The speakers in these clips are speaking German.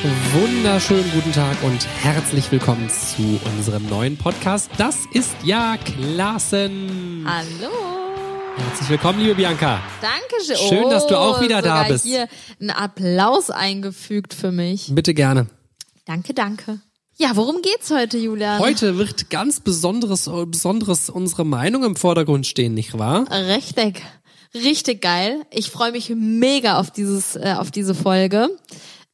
Wunderschönen guten Tag und herzlich willkommen zu unserem neuen Podcast. Das ist ja Klassen. Hallo. Herzlich willkommen, liebe Bianca. Dankeschön. Schön, dass du auch wieder da sogar bist. hier einen Applaus eingefügt für mich. Bitte gerne. Danke, danke. Ja, worum geht's heute, Julian? Heute wird ganz besonderes, besonderes unsere Meinung im Vordergrund stehen, nicht wahr? Richtig. Richtig geil. Ich freue mich mega auf dieses, äh, auf diese Folge.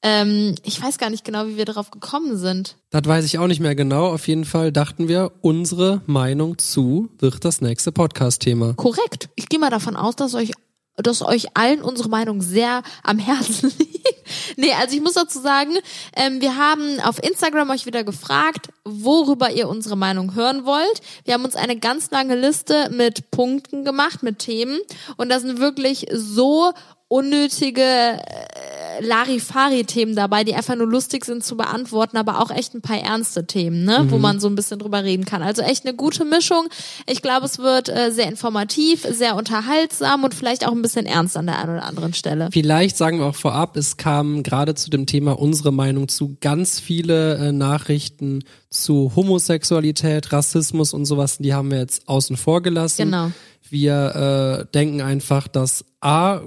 Ähm, ich weiß gar nicht genau, wie wir darauf gekommen sind. Das weiß ich auch nicht mehr genau. Auf jeden Fall dachten wir, unsere Meinung zu wird das nächste Podcast-Thema. Korrekt. Ich gehe mal davon aus, dass euch dass euch allen unsere Meinung sehr am Herzen liegt. nee, also ich muss dazu sagen, ähm, wir haben auf Instagram euch wieder gefragt, worüber ihr unsere Meinung hören wollt. Wir haben uns eine ganz lange Liste mit Punkten gemacht, mit Themen. Und da sind wirklich so unnötige äh, Larifari-Themen dabei, die einfach nur lustig sind zu beantworten, aber auch echt ein paar ernste Themen, ne, wo man so ein bisschen drüber reden kann. Also echt eine gute Mischung. Ich glaube, es wird äh, sehr informativ, sehr unterhaltsam und vielleicht auch ein bisschen ernst an der einen oder anderen Stelle. Vielleicht sagen wir auch vorab, es kamen gerade zu dem Thema unsere Meinung zu ganz viele äh, Nachrichten zu Homosexualität, Rassismus und sowas. Die haben wir jetzt außen vor gelassen. Genau. Wir äh, denken einfach, dass A,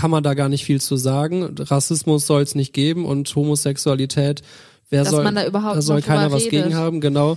kann man da gar nicht viel zu sagen. Rassismus soll es nicht geben und Homosexualität, wer Dass soll, man da überhaupt soll noch keiner was redet. gegen haben, genau.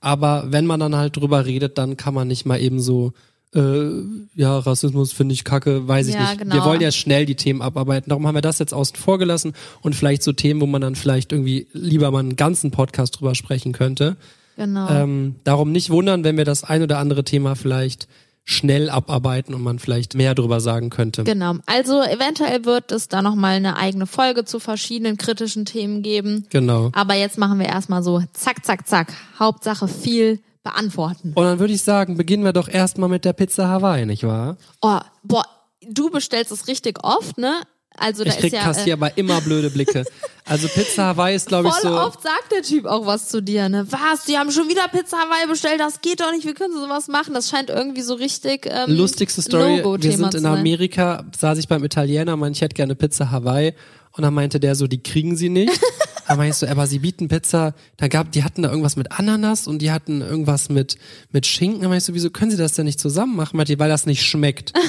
Aber wenn man dann halt drüber redet, dann kann man nicht mal eben so, äh, ja, Rassismus finde ich kacke, weiß ich Ja, nicht. genau. Wir wollen ja schnell die Themen abarbeiten. Darum haben wir das jetzt außen vor gelassen und vielleicht so Themen, wo man dann vielleicht irgendwie lieber mal einen ganzen Podcast drüber sprechen könnte. Genau. Ähm, darum nicht wundern, wenn wir das ein oder andere Thema vielleicht schnell abarbeiten und man vielleicht mehr drüber sagen könnte. Genau. Also eventuell wird es da nochmal eine eigene Folge zu verschiedenen kritischen Themen geben. Genau. Aber jetzt machen wir erstmal so zack, zack, zack. Hauptsache viel beantworten. Und dann würde ich sagen, beginnen wir doch erstmal mit der Pizza Hawaii, nicht wahr? Oh, boah, du bestellst es richtig oft, ne? Also da Ich krieg ist ja kassier äh, aber immer blöde Blicke. Also Pizza Hawaii ist, glaube ich, voll so. oft sagt der Typ auch was zu dir, ne? Was? Die haben schon wieder Pizza Hawaii bestellt, das geht doch nicht, wie können sie sowas machen? Das scheint irgendwie so richtig ähm, Lustigste Story, wir sind in. Amerika, saß ich beim Italiener, meinte, ich hätte gerne Pizza Hawaii und dann meinte der so, die kriegen sie nicht. meinte ich so, aber sie bieten Pizza, da gab, die hatten da irgendwas mit Ananas und die hatten irgendwas mit, mit Schinken. Dann meinte ich so, wieso können sie das denn nicht zusammen machen? Weil das nicht schmeckt.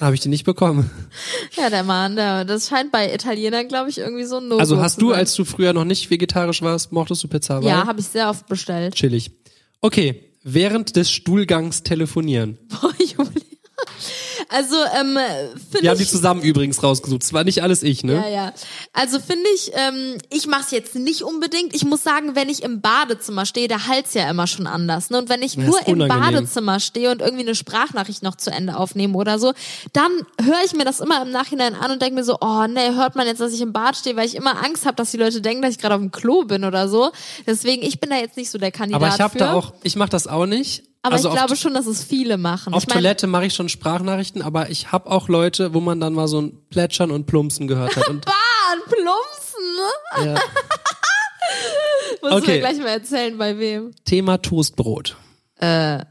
habe ich die nicht bekommen. Ja, der Mann, der, das scheint bei Italienern, glaube ich, irgendwie so ein No Also hast du, sein. als du früher noch nicht vegetarisch warst, mochtest du Pizza Hawaii? Ja, habe ich sehr oft bestellt. Chillig. Okay, während des Stuhlgangs telefonieren. Boah, Julia. Also, ähm, finde Wir haben die ich. zusammen übrigens rausgesucht. Es war nicht alles ich, ne? Ja, ja. Also finde ich, ähm, ich mache es jetzt nicht unbedingt. Ich muss sagen, wenn ich im Badezimmer stehe, da halt's ja immer schon anders. Ne? Und wenn ich Ja, nur im. Badezimmer stehe und irgendwie eine Sprachnachricht noch zu Ende aufnehme oder so, dann höre ich mir das immer im Nachhinein an und denke mir so, oh nee, hört man jetzt, dass ich im Bad stehe, weil ich immer Angst habe, dass die Leute denken, dass ich gerade auf dem Klo bin oder so. Deswegen, ich bin da jetzt nicht so der Kandidat Aber ich habe da auch, ich mache das auch nicht. Aber also ich glaube schon, dass es viele machen. auf ich mein, Toilette mache ich schon Sprachnachrichten, aber ich habe auch Leute, wo man dann mal so ein Plätschern und Plumpsen gehört hat. Und, Bahn, plumpsen, ne? ja. Musst du Okay. mir gleich mal erzählen, bei wem. Thema Toastbrot.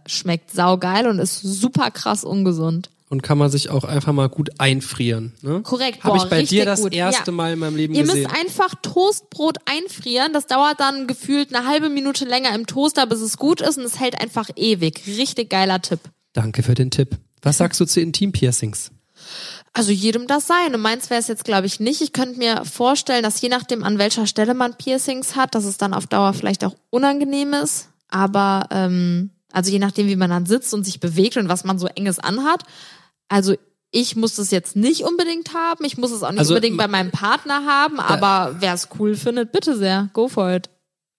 schmeckt saugeil und ist super krass ungesund. Und kann man sich auch einfach mal gut einfrieren. Ne? Korrekt, Habe ich bei dir das gut. erste Ja. Mal in meinem Leben Ihr gesehen. müsst einfach Toastbrot einfrieren. Das dauert dann gefühlt eine halbe Minute länger im Toaster, bis es gut ist und es hält einfach ewig. Richtig geiler Tipp. Danke für den Tipp. Was sagst du zu Intimpiercings? Also jedem das seine. Meins wäre es jetzt, glaube ich, nicht. Ich könnte mir vorstellen, dass je nachdem, an welcher Stelle man Piercings hat, dass es dann auf Dauer vielleicht auch unangenehm ist. Aber ähm, also je nachdem, wie man dann sitzt und sich bewegt und was man so enges anhat. Also ich muss das jetzt nicht unbedingt haben. Ich muss es auch nicht Also, unbedingt bei meinem Partner haben. Aber wer es cool findet, bitte sehr. Go for it.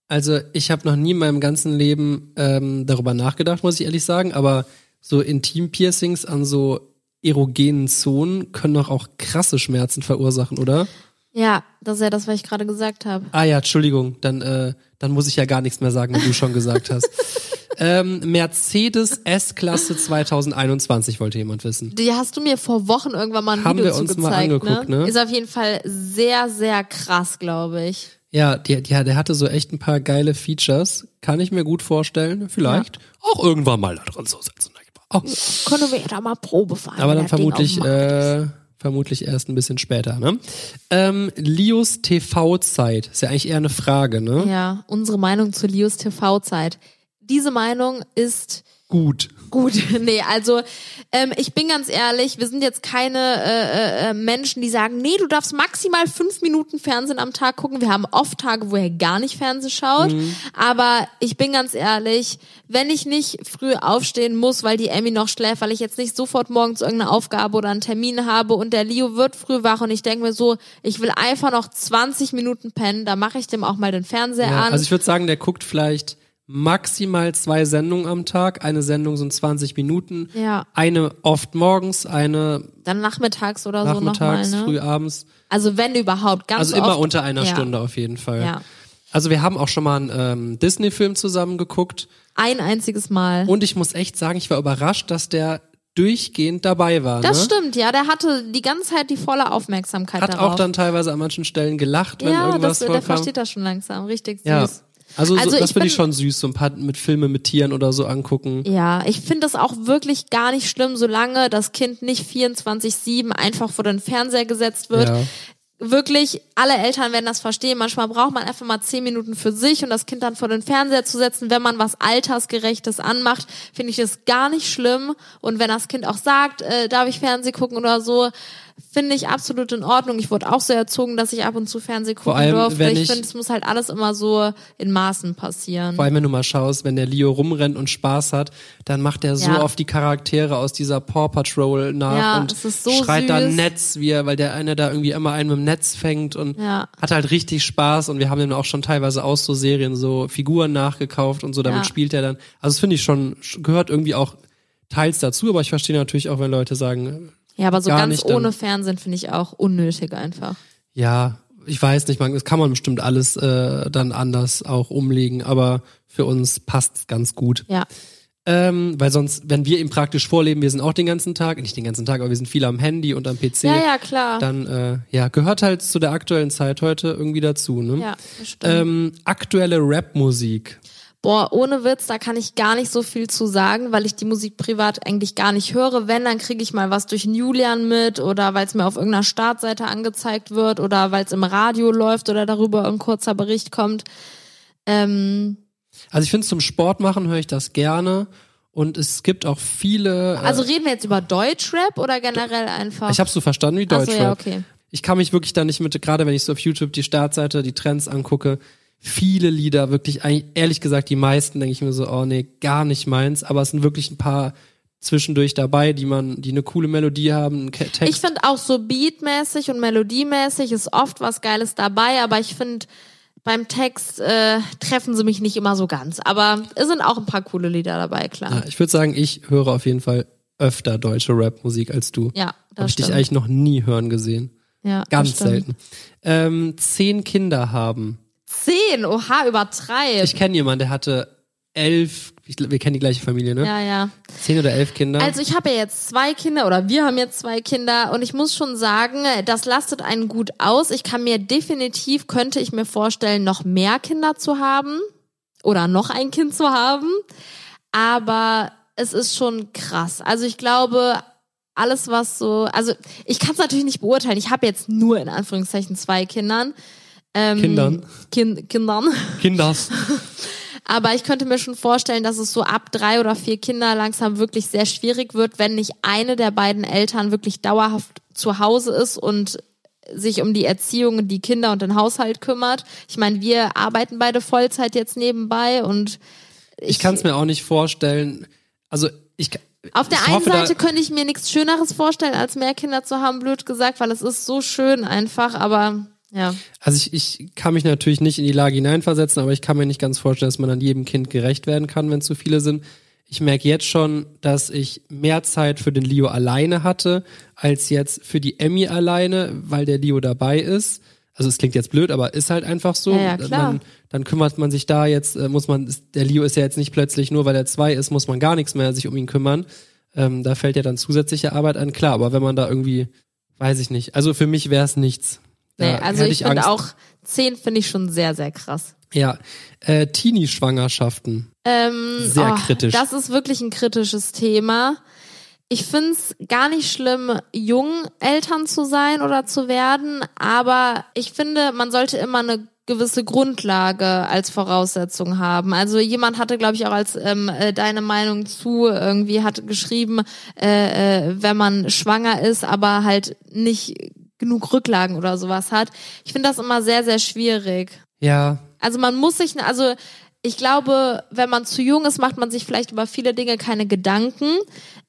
Also ich habe noch nie in meinem ganzen Leben ähm, darüber nachgedacht, muss ich ehrlich sagen, aber so Intimpiercings an so erogenen Zonen können doch auch krasse Schmerzen verursachen, oder? Ja, das ist ja das, was ich gerade gesagt habe. Ah ja, Entschuldigung, dann, äh, dann muss ich ja gar nichts mehr sagen, wenn du schon gesagt hast. ähm, Mercedes S-Klasse 2021 wollte jemand wissen. Die hast du mir vor Wochen irgendwann mal ein Haben Video wir uns zu mal gezeigt, angeguckt, ne? Ist auf jeden Fall sehr, sehr krass, glaube ich. Ja, die, die, der hatte so echt ein paar geile Features. Kann ich mir gut vorstellen. Vielleicht auch irgendwann mal da dran so setzen. Oh. Können wir da mal Probe fahren. Aber dann vermutlich, äh, vermutlich erst ein bisschen später, ne? Ähm, Lios TV-Zeit. Ist ja eigentlich eher eine Frage, ne? Ja, unsere Meinung zu Lios TV-Zeit. Diese Meinung ist Gut. Gut, nee, also ähm, ich bin ganz ehrlich, wir sind jetzt keine äh, äh, Menschen, die sagen, nee, du darfst maximal fünf Minuten Fernsehen am Tag gucken. Wir haben oft Tage, wo er gar nicht Fernsehen schaut. Mhm. Aber ich bin ganz ehrlich, wenn ich nicht früh aufstehen muss, weil die Emmy noch schläft, weil ich jetzt nicht sofort morgens irgendeine Aufgabe oder einen Termin habe und der Leo wird früh wach und ich denke mir so, ich will einfach noch 20 Minuten pennen, da mache ich dem auch mal den Fernseher Ja, an. also ich würde sagen, der guckt vielleicht maximal zwei Sendungen am Tag. Eine Sendung sind 20 Minuten. Ja. Eine oft morgens, eine dann nachmittags oder so nochmal. nachmittags, Ne? früh abends. Also wenn überhaupt, ganz Also immer oft, unter einer ja. Stunde auf jeden Fall. Ja. Also wir haben auch schon mal einen ähm, Disney-Film zusammen geguckt. Ein einziges Mal. Und ich muss echt sagen, ich war überrascht, dass der durchgehend dabei war. Das ne? stimmt, ja. Der hatte die ganze Zeit die volle Aufmerksamkeit Hat darauf. auch dann teilweise an manchen Stellen gelacht, wenn ja, irgendwas das, der vorkam. versteht das schon langsam. Richtig süß. ja. Also, Also so, das ich finde ich schon süß, so ein paar mit Filme mit Tieren oder so angucken. Ja, ich finde das auch wirklich gar nicht schlimm, solange das Kind nicht 24-7 einfach vor den Fernseher gesetzt wird. Ja. Wirklich, alle Eltern werden das verstehen. Manchmal braucht man einfach mal zehn Minuten für sich und das Kind dann vor den Fernseher zu setzen. Wenn man was Altersgerechtes anmacht, finde ich das gar nicht schlimm. Und wenn das Kind auch sagt, äh, darf ich Fernseh gucken oder so, finde ich absolut in Ordnung. Ich wurde auch so erzogen, dass ich ab und zu Fernseh gucken allem, durfte. Ich ich- finde, es muss halt alles immer so in Maßen passieren. Vor allem, wenn du mal schaust, wenn der Leo rumrennt und Spaß hat, dann macht er so Ja. oft die Charaktere aus dieser Paw Patrol nach Ja, und so schreit da süß. Netz, wie er, weil der eine da irgendwie immer einen mit dem Netz fängt und Ja. hat halt richtig Spaß und wir haben ihm auch schon teilweise aus so Serien so Figuren nachgekauft und so, damit spielt er dann. Also das finde ich schon, gehört irgendwie auch teils dazu, aber ich verstehe natürlich auch, wenn Leute sagen, Ja, aber so ganz nicht ohne Fernsehen finde ich auch unnötig einfach. ja, ich weiß nicht, man, das kann man bestimmt alles äh, dann anders auch umlegen, aber für uns passt's ganz gut. Ja. Ähm, weil sonst, wenn wir ihm praktisch vorleben, wir sind auch den ganzen Tag, nicht den ganzen Tag, aber wir sind viel am Handy und am PC, Ja, ja, klar. dann äh, ja, gehört halt zu der aktuellen Zeit heute irgendwie dazu. Ne? ja, stimmt. ähm, aktuelle Rap-Musik. Boah, ohne Witz, da kann ich gar nicht so viel zu sagen, weil ich die Musik privat eigentlich gar nicht höre. Wenn, dann kriege ich mal was durch Julian mit oder weil es mir auf irgendeiner Startseite angezeigt wird oder weil es im Radio läuft oder darüber ein kurzer Bericht kommt. Ähm, Also ich finde, zum Sport machen höre ich das gerne. Und es gibt auch viele. also reden wir jetzt über Deutschrap oder generell einfach? äh, ich habe so verstanden wie Ach so, Deutschrap. ja, okay. Ich kann mich wirklich da nicht mit, gerade wenn ich so auf YouTube die Startseite, die Trends angucke, viele Lieder, wirklich, ehrlich gesagt, die meisten denke ich mir so, oh nee, gar nicht meins, aber es sind wirklich ein paar zwischendurch dabei, die man, die eine coole Melodie haben, Text. Ich finde auch so beatmäßig und melodiemäßig ist oft was Geiles dabei, aber ich finde beim Text äh, treffen sie mich nicht immer so ganz. Aber es sind auch ein paar coole Lieder dabei, klar. Ja, ich würde sagen, ich höre auf jeden Fall öfter deutsche Rap-Musik als du. Ja, Habe das ich dich eigentlich noch nie hören gesehen. ja, Ganz selten. Ähm, zehn Kinder haben. Zehn, oha, übertreib. Ich kenne jemanden, der hatte elf, ich, wir kennen die gleiche Familie, ne? ja, ja. Zehn oder elf Kinder. Also ich habe ja jetzt zwei Kinder oder wir haben jetzt zwei Kinder und ich muss schon sagen, das lastet einen gut aus. Ich kann mir definitiv, könnte ich mir vorstellen, noch mehr Kinder zu haben oder noch ein Kind zu haben. Aber es ist schon krass. Also ich glaube, alles was so, also ich kann es natürlich nicht beurteilen. Ich habe jetzt nur in Anführungszeichen zwei Kindern. Ähm, Kindern. Kind, Kindern. Kinders. Aber ich könnte mir schon vorstellen, dass es so ab drei oder vier Kinder langsam wirklich sehr schwierig wird, wenn nicht eine der beiden Eltern wirklich dauerhaft zu Hause ist und sich um die Erziehung, die Kinder und den Haushalt kümmert. Ich meine, wir arbeiten beide Vollzeit jetzt nebenbei und Ich kann es mir auch nicht vorstellen. Also ich auf der ich einen hoffe, Seite könnte ich mir nichts Schöneres vorstellen, als mehr Kinder zu haben, blöd gesagt, weil es ist so schön einfach, aber ja. Also ich, ich kann mich natürlich nicht in die Lage hineinversetzen, aber ich kann mir nicht ganz vorstellen, dass man an jedem Kind gerecht werden kann, wenn zu viele sind. Ich merke jetzt schon, dass ich mehr Zeit für den Leo alleine hatte, als jetzt für die Emmy alleine, weil der Leo dabei ist. Also es klingt jetzt blöd, aber ist halt einfach so. Ja, ja, klar. Man, dann kümmert man sich da jetzt, äh, muss man, der Leo ist ja jetzt nicht plötzlich, nur weil er zwei ist, muss man gar nichts mehr sich um ihn kümmern. Ähm, da fällt ja dann zusätzliche Arbeit an. Klar, aber wenn man da irgendwie, weiß ich nicht. Also für mich wäre es nichts. Nee, also hätte ich finde auch zehn finde ich schon sehr, sehr krass. Ja, äh, Teenie-Schwangerschaften. Ähm, Sehr oh, kritisch. Das ist wirklich ein kritisches Thema. Ich find's gar nicht schlimm, jung Eltern zu sein oder zu werden, aber ich finde, man sollte immer eine gewisse Grundlage als Voraussetzung haben. Also jemand hatte, glaube ich, auch als ähm, äh, deine Meinung zu irgendwie hat geschrieben, äh, äh, wenn man schwanger ist, aber halt nicht genug Rücklagen oder sowas hat. Ich finde das immer sehr, sehr schwierig. Ja, Also man muss sich, also ich glaube, wenn man zu jung ist, macht man sich vielleicht über viele Dinge keine Gedanken,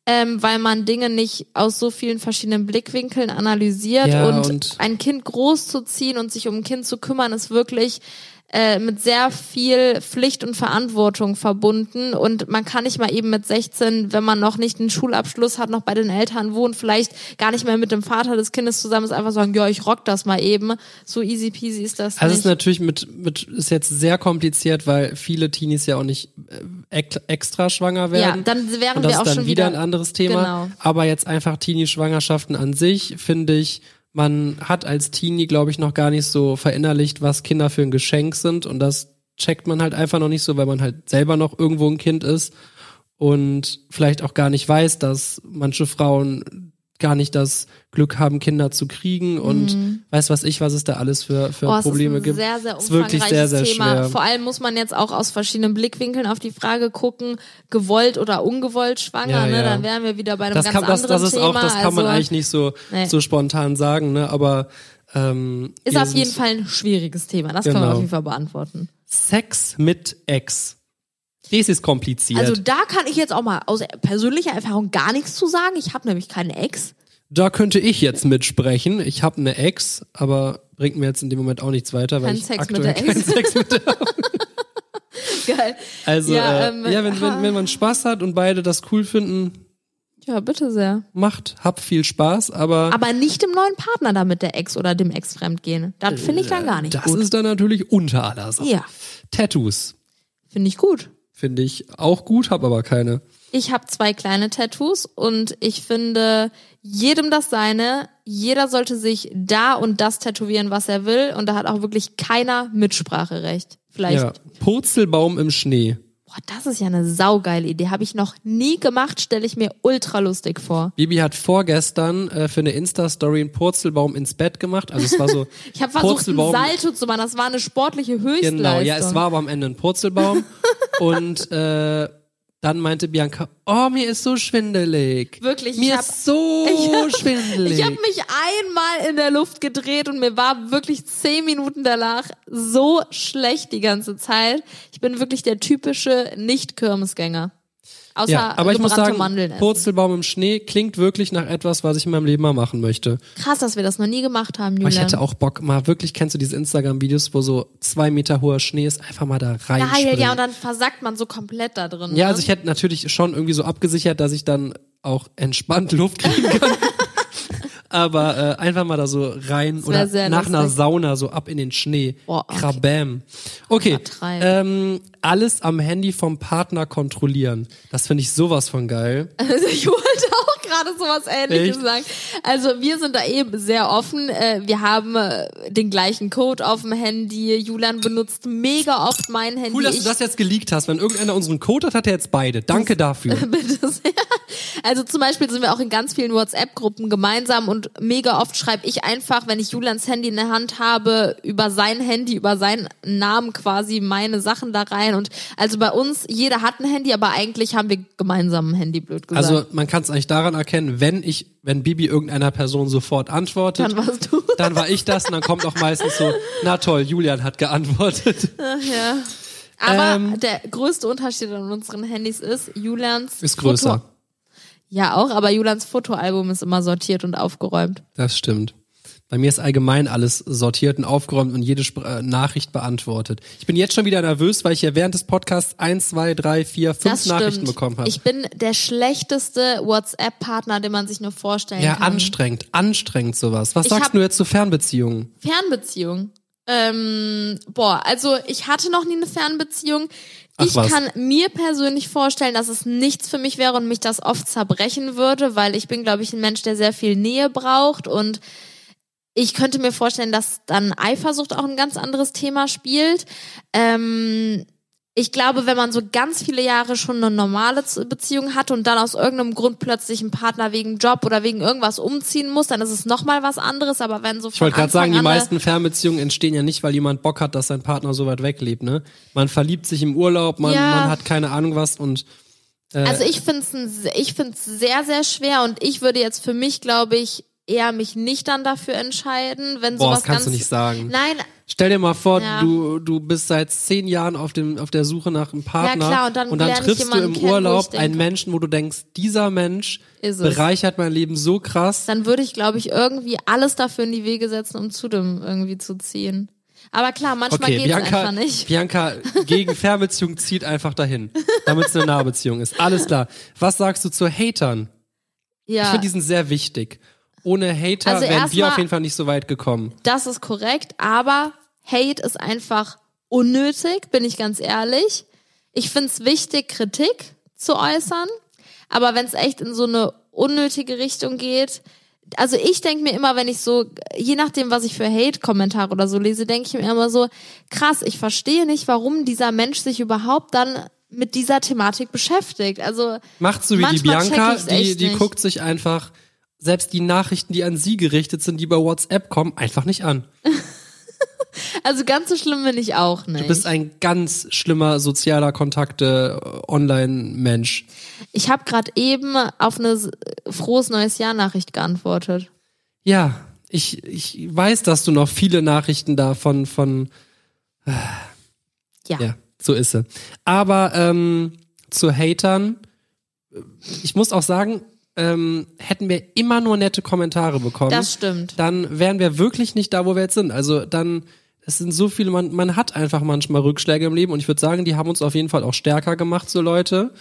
ähm, weil man Dinge nicht aus so vielen verschiedenen Blickwinkeln analysiert Ja, und, und- ein Kind großzuziehen und sich um ein Kind zu kümmern, ist wirklich äh, mit sehr viel Pflicht und Verantwortung verbunden und man kann nicht mal eben mit 16, wenn man noch nicht einen Schulabschluss hat, noch bei den Eltern wohnt, vielleicht gar nicht mehr mit dem Vater des Kindes zusammen ist, einfach sagen, ja, ich rock das mal eben. So easy peasy ist das Also es nicht. ist natürlich mit, mit ist jetzt sehr kompliziert, weil viele Teenies ja auch nicht äh, ex- extra schwanger werden. Ja, dann wären wir auch ist dann schon wieder wieder ein anderes Thema. Genau. Aber jetzt einfach Teenie-Schwangerschaften an sich, finde ich, man hat als Teenie, glaube ich, noch gar nicht so verinnerlicht, was Kinder für ein Geschenk sind. Und das checkt man halt einfach noch nicht so, weil man halt selber noch irgendwo ein Kind ist und vielleicht auch gar nicht weiß, dass manche Frauen gar nicht das Glück haben, Kinder zu kriegen und weiß was ich, was es da alles für, für Mhm. Oh, Probleme gibt. sehr, sehr ist wirklich sehr, sehr Thema. schwer. Vor allem muss man jetzt auch aus verschiedenen Blickwinkeln auf die Frage gucken, gewollt oder ungewollt schwanger, Ja, ne? ja. Dann wären wir wieder bei einem das ganz kann, das, anderen das ist Thema. auch, das kann man also, eigentlich nicht so, Nee. so spontan sagen, ne? Aber ähm, ist auf jeden Fall ein schwieriges Thema. Das können wir Genau. auf jeden Fall beantworten. Sex mit Ex. Das ist kompliziert. Also da kann ich jetzt auch mal aus persönlicher Erfahrung gar nichts zu sagen. Ich habe nämlich keine Ex. da könnte ich jetzt mitsprechen. Ich habe eine Ex, aber bringt mir jetzt in dem Moment auch nichts weiter, weil Kein ich Sex mit aktuell der Ex. keinen Sex mit der Geil. Also Ja, ja, ähm, äh, ja wenn, wenn, wenn man Spaß hat und beide das cool finden, Ja, bitte sehr. macht, hab viel Spaß, aber, Aber nicht dem neuen Partner da mit der Ex oder dem Ex fremdgehen. Das finde ich dann gar nicht das gut. ist dann natürlich unter aller Sache. Ja, Tattoos finde ich gut. Finde ich auch gut, hab aber keine. Ich habe zwei kleine Tattoos und ich finde, jedem das seine. Jeder sollte sich da und das tätowieren, was er will. Und da hat auch wirklich keiner Mitspracherecht. Vielleicht. Ja, Purzelbaum im Schnee. Boah, das ist ja eine saugeile Idee. Habe ich noch nie gemacht, stelle ich mir ultra lustig vor. Bibi hat vorgestern äh, für eine Insta-Story einen Purzelbaum ins Bett gemacht. Also es war so Ich habe versucht, einen. Salto zu machen. Das war eine sportliche Höchstleistung. Genau, ja, es war aber am Ende ein Purzelbaum. und äh, dann meinte Bianca, oh, mir ist so schwindelig. Wirklich, ich Mir hab- ist so ich hab- schwindelig. Ich habe mich einmal in der Luft gedreht und mir war wirklich zehn Minuten danach so schlecht die ganze Zeit. Ich bin wirklich der typische Nicht-Kirmesgänger. Außer ja, aber ich muss sagen, Mandeln essen. Purzelbaum im Schnee klingt wirklich nach etwas, was ich in meinem Leben mal machen möchte. Krass, dass wir das noch nie gemacht haben, Aber ich Julian. hätte auch Bock, mal wirklich, kennst du diese Instagram-Videos, wo so zwei Meter hoher Schnee ist, einfach mal da rein. Geil, ja, und dann versackt man so komplett da drin. Ja, ne? also ich hätte natürlich schon irgendwie so abgesichert, dass ich dann auch entspannt Luft kriegen kann. Aber äh, einfach mal da so rein oder nach einer lustig. Sauna so ab in den Schnee. Boah, okay. Krabam. Okay, ähm, alles am Handy vom Partner kontrollieren. Das finde ich sowas von geil. Also ich wollte auch gerade sowas ähnliches Echt? sagen. Also wir sind da eben sehr offen. Äh, Wir haben äh, den gleichen Code auf dem Handy. Julian benutzt mega oft mein Handy. Cool, dass ich du das jetzt geleakt hast. Wenn irgendeiner unseren Code hat, hat er jetzt beide. Danke dafür. Bitte sehr. Also zum Beispiel sind wir auch in ganz vielen WhatsApp-Gruppen gemeinsam und mega oft schreibe ich einfach, wenn ich Julians Handy in der Hand habe, über sein Handy, über seinen Namen quasi meine Sachen da rein. Und also bei uns, jeder hat ein Handy, aber eigentlich haben wir gemeinsam ein Handy, blöd gesagt. Also man kann es eigentlich daran erkennen, wenn ich, wenn Bibi irgendeiner Person sofort antwortet, dann warst du. dann war ich das und dann kommt auch meistens so, na toll, Julian hat geantwortet. ja. Aber Ähm, der größte Unterschied an unseren Handys ist, Julians Ist größer. Foto ja, auch, aber Julians Fotoalbum ist immer sortiert und aufgeräumt. Das stimmt. Bei mir ist allgemein alles sortiert und aufgeräumt und jede Spr äh, Nachricht beantwortet. Ich bin jetzt schon wieder nervös, weil ich ja während des Podcasts eins, zwei, drei, vier, fünf Nachrichten bekommen habe. Ich bin der schlechteste WhatsApp-Partner, den man sich nur vorstellen Ja, kann. anstrengend, anstrengend sowas. Was Ich sagst du jetzt zu Fernbeziehungen? Fernbeziehung. Ähm, boah, also ich hatte noch nie eine Fernbeziehung. Ach ich was. kann mir persönlich vorstellen, dass es nichts für mich wäre und mich das oft zerbrechen würde, weil ich bin, glaube ich, ein Mensch, der sehr viel Nähe braucht und ich könnte mir vorstellen, dass dann Eifersucht auch ein ganz anderes Thema spielt. Ähm, ich glaube, wenn man so ganz viele Jahre schon eine normale Beziehung hat und dann aus irgendeinem Grund plötzlich ein Partner wegen Job oder wegen irgendwas umziehen muss, dann ist es nochmal was anderes. Aber wenn so Ich wollte gerade sagen, die meisten Fernbeziehungen entstehen ja nicht, weil jemand Bock hat, dass sein Partner so weit weg lebt, ne? Man verliebt sich im Urlaub, man, Ja. man hat keine Ahnung was und Also ich finde es ich find's sehr, sehr schwer und ich würde jetzt für mich, glaube ich, eher mich nicht dann dafür entscheiden, wenn boah, sowas das kannst ganz du nicht sagen. Nein, Stell dir mal vor, Ja. du, du bist seit zehn Jahren auf, dem, auf der Suche nach einem Partner klar, und dann lerne ich triffst du im kennen, Urlaub ich einen Menschen, wo du denkst, dieser Mensch Ist es. bereichert mein Leben so krass. dann würde ich, glaube ich, irgendwie alles dafür in die Wege setzen, um zu dem irgendwie zu ziehen. Aber klar, manchmal Okay, geht's Bianca, einfach nicht. Bianca gegen Fernbeziehung zieht einfach dahin, damit es eine Nahbeziehung ist. Alles klar. Was sagst du zu Hatern? Ich Ja, finde, die sind sehr wichtig. Ohne Hater Also wären wir erstmal- auf jeden Fall nicht so weit gekommen. das ist korrekt, aber Hate ist einfach unnötig, bin ich ganz ehrlich. Ich finde es wichtig, Kritik zu äußern, aber wenn es echt in so eine unnötige Richtung geht, also ich denke mir immer, wenn ich so, je nachdem, was ich für Hate-Kommentare oder so lese, denke ich mir immer so, krass, ich verstehe nicht, warum dieser Mensch sich überhaupt dann mit dieser Thematik beschäftigt. Also Macht so wie die Bianca, die, die nicht. guckt sich einfach selbst die Nachrichten, die an sie gerichtet sind, die über WhatsApp kommen, einfach nicht an. Also ganz so schlimm bin ich auch nicht. Du bist ein ganz schlimmer sozialer Kontakte äh, Online-Mensch. Ich habe gerade eben auf eine frohes neues Jahr Nachricht geantwortet. Ja, ich, ich weiß, dass du noch viele Nachrichten da von, von Ja. Ja, so ist sie. Aber ähm, zu Hatern, äh, ich muss auch sagen, ähm, hätten wir immer nur nette Kommentare bekommen, Das stimmt. dann wären wir wirklich nicht da, wo wir jetzt sind. Also dann, es sind so viele, man, man hat einfach manchmal Rückschläge im Leben und ich würde sagen, die haben uns auf jeden Fall auch stärker gemacht, so Leute.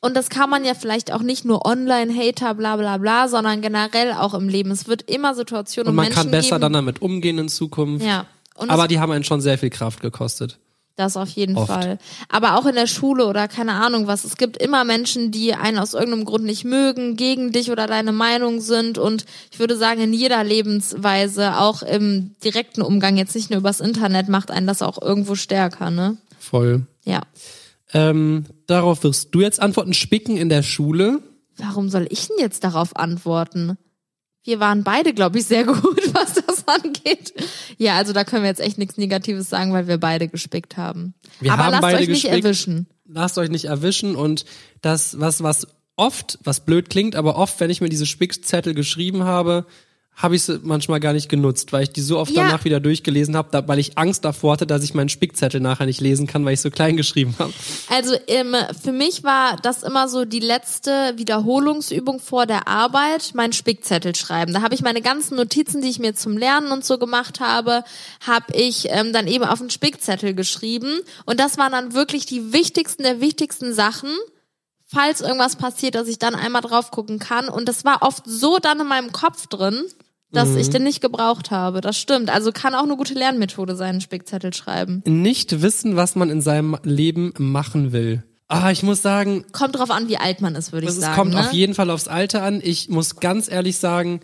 Und das kann man ja vielleicht auch nicht nur Online-Hater, bla bla bla, sondern generell auch im Leben. Es wird immer Situationen Und und man Menschen kann besser geben, dann damit umgehen in Zukunft. Ja. Und Aber die haben einen schon sehr viel Kraft gekostet. Das auf jeden Oft. Fall. Aber auch in der Schule oder keine Ahnung was. Es gibt immer Menschen, die einen aus irgendeinem Grund nicht mögen, gegen dich oder deine Meinung sind. Und ich würde sagen, in jeder Lebensweise, auch im direkten Umgang, jetzt nicht nur übers Internet, macht einen das auch irgendwo stärker, ne? Voll. Ja. Ähm, darauf wirst du jetzt antworten. Spicken in der Schule. Warum soll ich denn jetzt darauf antworten? Wir waren beide, glaube ich, sehr gut, was das angeht. Ja, also da können wir jetzt echt nichts Negatives sagen, weil wir beide gespickt haben. Wir Aber haben lasst beide euch nicht gespickt. erwischen. lasst euch nicht erwischen und das, was, was oft, was blöd klingt, aber oft, wenn ich mir diese Spickzettel geschrieben habe, habe ich sie manchmal gar nicht genutzt, weil ich die so oft Ja. danach wieder durchgelesen habe, da, weil ich Angst davor hatte, dass ich meinen Spickzettel nachher nicht lesen kann, weil ich so klein geschrieben habe. Also ähm, für mich war das immer so die letzte Wiederholungsübung vor der Arbeit, mein Spickzettel schreiben. Da habe ich meine ganzen Notizen, die ich mir zum Lernen und so gemacht habe, habe ich ähm, dann eben auf den Spickzettel geschrieben. Und das waren dann wirklich die wichtigsten der wichtigsten Sachen, falls irgendwas passiert, dass ich dann einmal drauf gucken kann. Und das war oft so dann in meinem Kopf drin, dass Mhm. ich den nicht gebraucht habe. Das stimmt. Also kann auch eine gute Lernmethode sein, Spickzettel schreiben. Nicht wissen, was man in seinem Leben machen will. Ah, ich muss sagen, Kommt drauf an, wie alt man ist, würde ich es sagen. kommt ne? auf jeden Fall aufs Alter an. Ich muss ganz ehrlich sagen,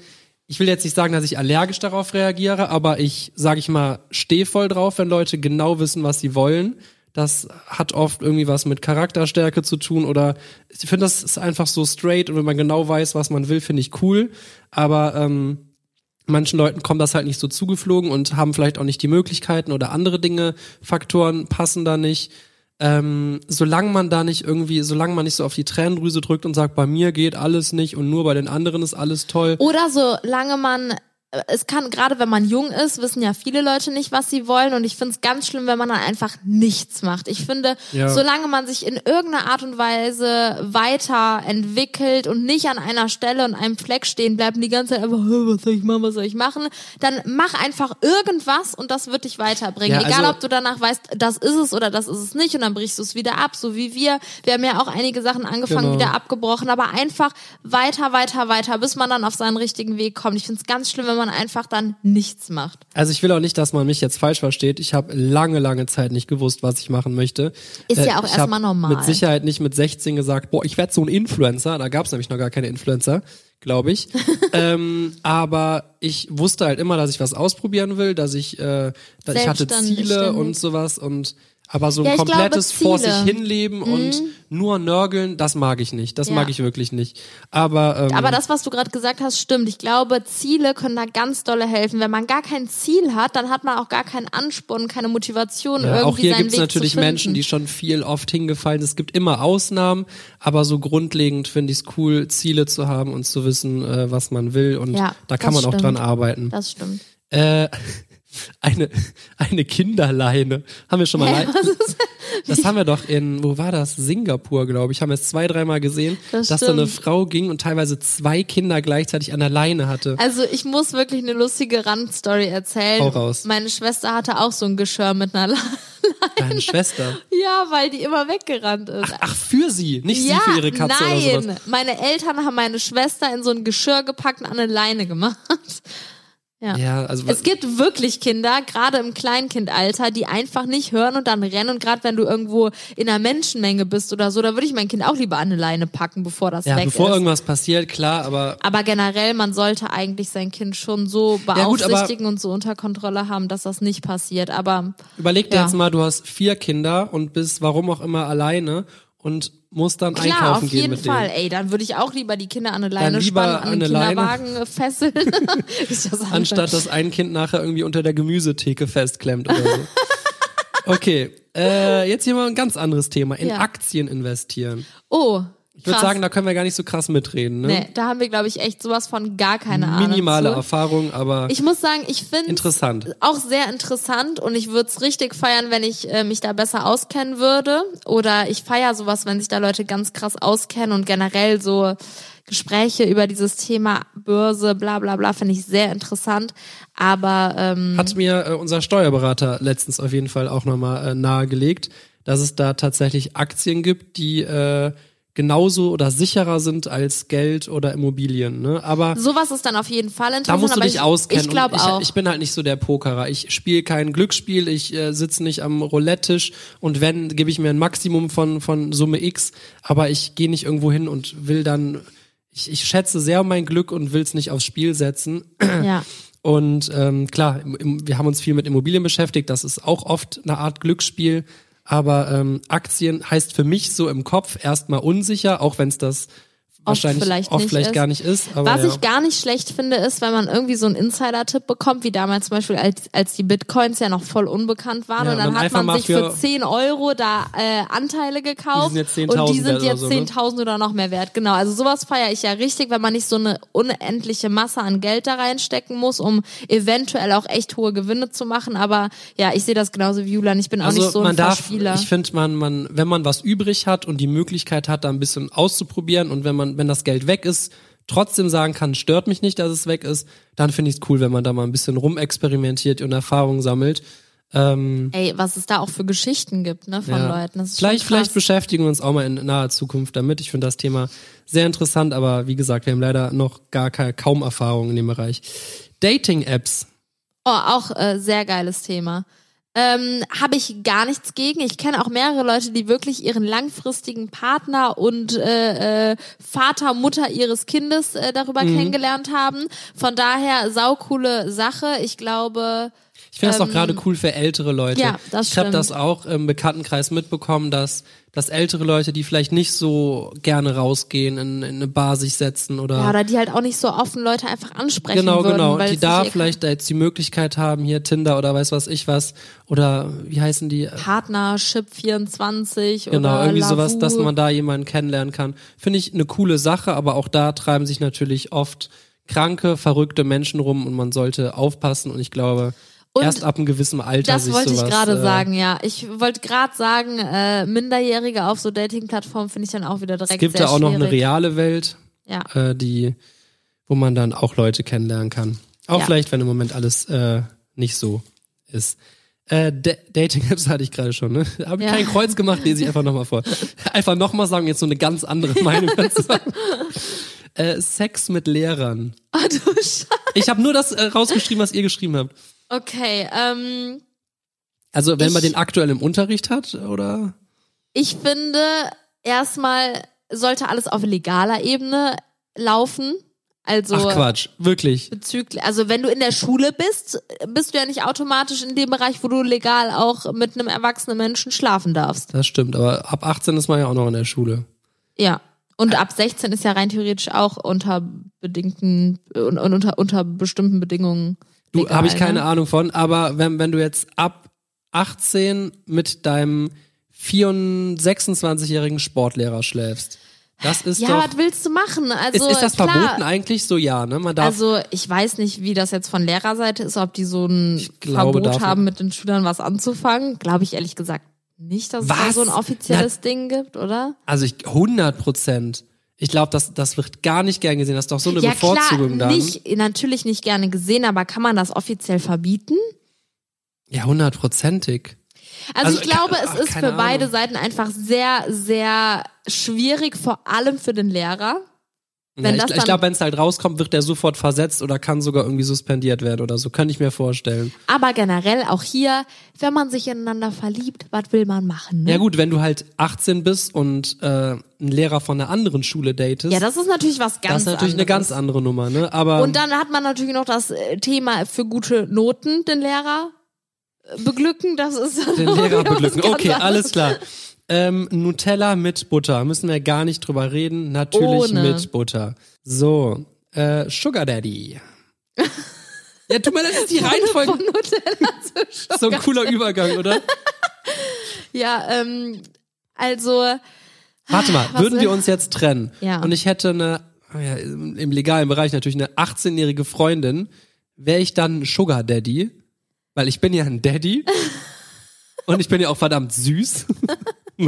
ich will jetzt nicht sagen, dass ich allergisch darauf reagiere, aber ich, sage ich mal, stehe voll drauf, wenn Leute genau wissen, was sie wollen. Das hat oft irgendwie was mit Charakterstärke zu tun oder ich finde, das ist einfach so straight und wenn man genau weiß, was man will, finde ich cool. Aber ähm, manchen Leuten kommt das halt nicht so zugeflogen und haben vielleicht auch nicht die Möglichkeiten oder andere Dinge, Faktoren passen da nicht. Ähm, solange man da nicht irgendwie, solange man nicht so auf die Tränendrüse drückt und sagt, bei mir geht alles nicht und nur bei den anderen ist alles toll. Oder solange man, es kann, gerade wenn man jung ist, wissen ja viele Leute nicht, was sie wollen. Und ich finde es ganz schlimm, wenn man dann einfach nichts macht. Ich finde, Ja. solange man sich in irgendeiner Art und Weise weiterentwickelt und nicht an einer Stelle und einem Fleck stehen bleibt und die ganze Zeit einfach, "Hä, was soll ich machen, was soll ich machen, dann mach einfach irgendwas und das wird dich weiterbringen. Ja, Egal, also- ob du danach weißt, das ist es oder das ist es nicht und dann brichst du es wieder ab, so wie wir. Wir haben ja auch einige Sachen angefangen, Genau. wieder abgebrochen, aber einfach weiter, weiter, weiter, bis man dann auf seinen richtigen Weg kommt. Ich finde es ganz schlimm, wenn man einfach dann nichts macht. Also ich will auch nicht, dass man mich jetzt falsch versteht. Ich habe lange, lange Zeit nicht gewusst, was ich machen möchte. Ist ja auch erstmal normal. Mit Sicherheit nicht mit 16 gesagt, boah, ich werde so ein Influencer. Da gab es nämlich noch gar keine Influencer, glaube ich. ähm, aber ich wusste halt immer, dass ich was ausprobieren will, dass ich, äh, dass ich hatte Ziele und sowas und Aber so ein Ja, komplettes glaube, vor sich Ziele. Mhm. hinleben und nur nörgeln, das mag ich nicht. Das Ja. mag ich wirklich nicht. Aber, ähm, Aber das, was du gerade gesagt hast, stimmt. Ich glaube, Ziele können da ganz dolle helfen. Wenn man gar kein Ziel hat, dann hat man auch gar keinen Ansporn, keine Motivation, Ja, irgendwie auch hier gibt's Weg natürlich. Menschen, die schon viel oft hingefallen sind. Es gibt immer Ausnahmen, aber so grundlegend finde ich es cool, Ziele zu haben und zu wissen, äh, was man will. Und Ja, da kann man auch stimmt. dran arbeiten. Das stimmt. Äh, eine, eine Kinderleine. Haben wir schon mal. Hä, Das haben wir doch in, wo war das? Singapur, glaube ich. Haben wir es zwei, dreimal gesehen, Das dass da eine stimmt. Frau ging und teilweise zwei Kinder gleichzeitig an der Leine hatte. Also ich muss wirklich eine lustige Randstory erzählen. Hau raus. Meine Schwester hatte auch so ein Geschirr mit einer Leine. Deine Schwester. Ja, weil die immer weggerannt ist. Ach, für sie, nicht ja, sie für ihre Katze nein. oder sowas. Meine Eltern haben meine Schwester in so ein Geschirr gepackt und an eine Leine gemacht. Ja. Ja, also Es gibt wirklich Kinder, gerade im Kleinkindalter, die einfach nicht hören und dann rennen. Und gerade wenn du irgendwo in einer Menschenmenge bist oder so, da würde ich mein Kind auch lieber an eine Leine packen, bevor das ja, weg bevor ist. irgendwas passiert, klar, aber Aber generell, man sollte eigentlich sein Kind schon so Ja, gut, beaufsichtigen und so unter Kontrolle haben, dass das nicht passiert. Aber überleg dir Ja. jetzt mal, du hast vier Kinder und bist warum auch immer alleine und musst dann klar, einkaufen auf gehen jeden mit Fall. denen. Ey, dann würde ich auch lieber die Kinder an eine Leine lieber spannen, an an den eine Leine. Kinderwagen äh, fesseln. Das Anstatt dass ein Kind nachher irgendwie unter der Gemüsetheke festklemmt oder so. Okay, äh, jetzt hier mal ein ganz anderes Thema. In Ja. Aktien investieren. Oh, Ich würde sagen, da können wir gar nicht so krass mitreden. Ne? nee, da haben wir, glaube ich, echt sowas von gar keine Ahnung. Minimale. Erfahrung, aber Ich muss sagen, ich finde interessant. auch sehr interessant und ich würde es richtig feiern, wenn ich äh, mich da besser auskennen würde. Oder ich feiere sowas, wenn sich da Leute ganz krass auskennen und generell so Gespräche über dieses Thema Börse, bla bla bla, finde ich sehr interessant. Aber ähm, Hat mir äh, unser Steuerberater letztens auf jeden Fall auch nochmal äh, nahegelegt, dass es da tatsächlich Aktien gibt, die äh, genauso oder sicherer sind als Geld oder Immobilien. Ne? Aber sowas ist dann auf jeden Fall interessant. da musst du dich ich, auskennen. Ich glaube auch. ich bin halt nicht so der Pokerer. Ich spiele kein Glücksspiel, ich äh, sitze nicht am Roulette-Tisch und wenn, gebe ich mir ein Maximum von, von Summe X, aber ich gehe nicht irgendwo hin und will dann, ich, ich schätze sehr mein Glück und will es nicht aufs Spiel setzen. ja. Und ähm, klar, im, im, wir haben uns viel mit Immobilien beschäftigt. Das ist auch oft eine Art Glücksspiel. Aber ähm, Aktien heißt für mich so im Kopf erstmal unsicher, auch wenn es das wahrscheinlich vielleicht oft vielleicht ist. gar nicht ist. Was ja. ich gar nicht schlecht finde, ist, wenn man irgendwie so einen Insider-Tipp bekommt, wie damals zum Beispiel, als, als die Bitcoins ja noch voll unbekannt waren Ja, und dann dann hat man sich für für- 10 Euro da äh, Anteile gekauft Die jetzt und 10.000 die sind wert oder jetzt so, ne? 10.000 oder noch mehr wert. Genau, also sowas feiere ich ja richtig, wenn man nicht so eine unendliche Masse an Geld da reinstecken muss, um eventuell auch echt hohe Gewinne zu machen. Aber ja, ich sehe das genauso wie Julian. Ich bin auch also nicht so ein darf, Verspieler. ich finde, man, man, wenn man was übrig hat und die Möglichkeit hat, da ein bisschen auszuprobieren und wenn man, wenn das Geld weg ist, trotzdem sagen kann, stört mich nicht, dass es weg ist, dann finde ich es cool, wenn man da mal ein bisschen rumexperimentiert und Erfahrung sammelt. Ähm, Ey, was es da auch für Geschichten gibt, ne, von Ja. Leuten. Vielleicht, vielleicht beschäftigen wir uns auch mal in naher Zukunft damit. Ich finde das Thema sehr interessant, aber wie gesagt, wir haben leider noch gar keine, kaum Erfahrung in dem Bereich. Dating-Apps. Oh, auch äh, sehr geiles Thema. Ähm, Habe ich gar nichts gegen. Ich kenne auch mehrere Leute, die wirklich ihren langfristigen Partner und äh, äh, Vater, Mutter ihres Kindes äh, darüber Mhm. kennengelernt haben. Von daher saukoole Sache. Ich glaube, Ich finde das auch Ähm, gerade cool für ältere Leute. ja, das ich habe das auch im Bekanntenkreis mitbekommen, dass, dass ältere Leute, die vielleicht nicht so gerne rausgehen, in, in eine Bar sich setzen oder, ja, oder die halt auch nicht so offen Leute einfach ansprechen genau, würden. genau, die da vielleicht jetzt die Möglichkeit haben, hier Tinder oder weiß was ich was oder wie heißen die? Partnership 24 Genau, oder irgendwie Lavu. sowas, dass man da jemanden kennenlernen kann. Finde ich eine coole Sache, aber auch da treiben sich natürlich oft kranke, verrückte Menschen rum und man sollte aufpassen und ich glaube, Und erst ab einem gewissen Alter Das wollte ich gerade äh, sagen, ja. Ich wollte gerade sagen, äh, Minderjährige auf so Dating-Plattformen finde ich dann auch wieder direkt Es gibt da auch noch eine schwierig. reale Welt, Ja. äh, die, wo man dann auch Leute kennenlernen kann. Auch Ja. vielleicht, wenn im Moment alles äh, nicht so ist. Äh, Da- Dating-Apps hatte ich gerade schon, ne? Habe ich Ja. kein Kreuz gemacht, lese ich einfach nochmal vor. Einfach nochmal sagen, jetzt so eine ganz andere Meinung dazu. Äh, Sex mit Lehrern. Ah, du Scheiße. Ich habe nur das äh, rausgeschrieben, was ihr geschrieben habt. Okay, ähm, Also wenn man Ich- den aktuell im Unterricht hat, oder? ich finde, erstmal sollte alles auf legaler Ebene laufen. Also Ach Quatsch, wirklich. bezüglich, also wenn du in der Schule bist, bist du ja nicht automatisch in dem Bereich, wo du legal auch mit einem erwachsenen Menschen schlafen darfst. Das stimmt, aber ab 18 ist man ja auch noch in der Schule. Ja. Und ab 16 ist ja rein theoretisch auch unter bedingten und, und unter, unter bestimmten Bedingungen. Du habe ich keine ne? Ahnung von, aber wenn, wenn du jetzt ab 18 mit deinem 24, 26-jährigen Sportlehrer schläfst, das ist Ja, doch. was willst du machen? Also ist, ist das klar, verboten eigentlich? So ja, ne? Man darf. Also ich weiß nicht, wie das jetzt von Lehrerseite ist, ob die so ein glaube, Verbot haben, mit den Schülern was anzufangen. Glaube ich ehrlich gesagt nicht, dass es da Was? so ein offizielles Ding gibt, oder? also ich 100 Prozent. Ich glaube, das, das wird gar nicht gern gesehen. Das ist doch so eine ja klar, Bevorzugung dann. nicht, natürlich nicht gerne gesehen, aber kann man das offiziell verbieten? Ja, hundertprozentig. Also, Also, ich glaube, ke- es ach, ist für beide Ahnung. Seiten einfach sehr, sehr schwierig, vor allem für den Lehrer. Ja, Wenn ich das ich dann- glaube, wenn es halt rauskommt, wird der sofort versetzt oder kann sogar irgendwie suspendiert werden oder so. Könnte ich mir vorstellen. Aber generell auch hier, wenn man sich ineinander verliebt, was will man machen? Ne? Ja gut, wenn du halt 18 bist und äh, einen Lehrer von einer anderen Schule datest, Ja, das ist natürlich was ganz das ist natürlich eine anderes. ganz andere Nummer, ne? Aber Und dann hat man natürlich noch das äh, Thema für gute Noten den Lehrer äh, beglücken. Das ist den Lehrer beglücken. Okay, anderes. alles klar. Ähm, Nutella mit Butter. Müssen wir gar nicht drüber reden. Natürlich Ohne. mit Butter. So, äh, Sugar Daddy. ja, tut mir leid, das ist die Reihenfolge. Von Nutella zu So ein cooler Übergang, oder? Ja, ähm, also Warte mal, Was würden wir uns jetzt trennen Ja. und ich hätte eine, ja, im im legalen Bereich natürlich eine 18-jährige Freundin, wäre ich dann ein Sugar Daddy? Weil ich bin ja ein Daddy und ich bin ja auch verdammt süß.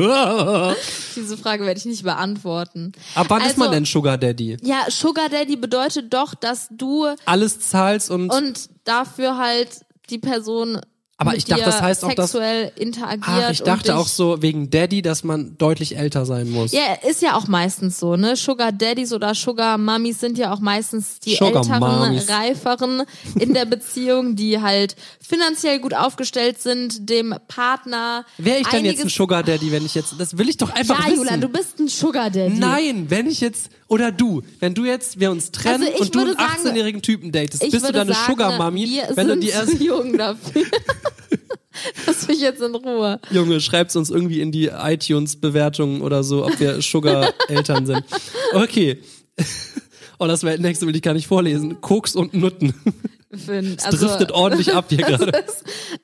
Ab diese Frage werde ich nicht beantworten. wann ist man Also- denn Sugar Daddy? Ja, Sugar Daddy bedeutet doch, dass du Alles zahlst und, und dafür halt die Person Aber ich dachte, das heißt auch, dass- sexuell interagiert. ach, ich dachte auch so wegen Daddy, dass man deutlich älter sein muss. Ja, ist ja auch meistens so, ne? Sugar Daddies oder Sugar Mummies sind ja auch meistens die Sugar älteren, Mummies. reiferen in der Beziehung, die halt finanziell gut aufgestellt sind, dem Partner. Wäre ich dann jetzt ein Sugar Daddy, wenn ich jetzt, das will ich doch einfach Ja, wissen. Julian, du bist ein Sugar Daddy. Nein, wenn ich jetzt, oder du, wenn du jetzt, wir uns trennen Also und du einen würde sagen- 18-jährigen Typen datest, bist du dann eine sagen, Sugar wir wenn du die erst, jung dafür. Lass mich jetzt in Ruhe. Junge, schreib's uns irgendwie in die iTunes-Bewertungen oder so, ob wir Sugar-Eltern sind. Okay. Oh, das wäre nächste will ich gar nicht vorlesen. Koks und Nutten. Finn. Es driftet ordentlich ab hier gerade.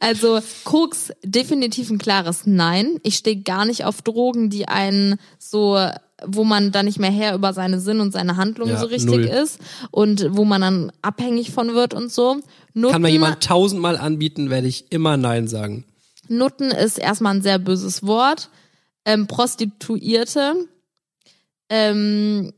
Also Koks definitiv ein klares Nein. Ich stehe gar nicht auf Drogen, die einen so, wo man dann nicht mehr Herr über seine Sinn und seine Handlungen Ja, so richtig null. ist und wo man dann abhängig von wird und so. Nutten, Kann mir jemand tausendmal anbieten, werde ich immer Nein sagen. Nutten ist erstmal ein sehr böses Wort. Ähm, Prostituierte. Ähm, Äh,